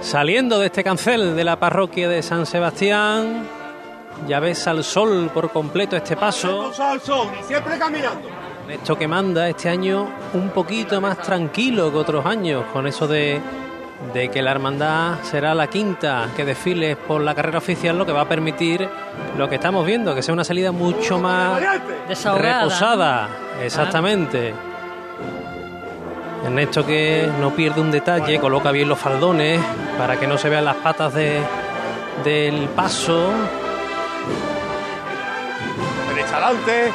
Speaker 5: saliendo de este cancel de la parroquia de San Sebastián. Ya ves al sol por completo este paso.
Speaker 21: siempre caminando.
Speaker 5: Esto que manda este año un poquito más tranquilo que otros años, con eso de, de que la hermandad será la quinta que desfile por la carrera oficial, lo que va a permitir lo que estamos viendo, que sea una salida mucho más reposada. Exactamente. En esto que no pierde un detalle, coloca bien los faldones para que no se vean las patas de, del paso.
Speaker 21: Adelante.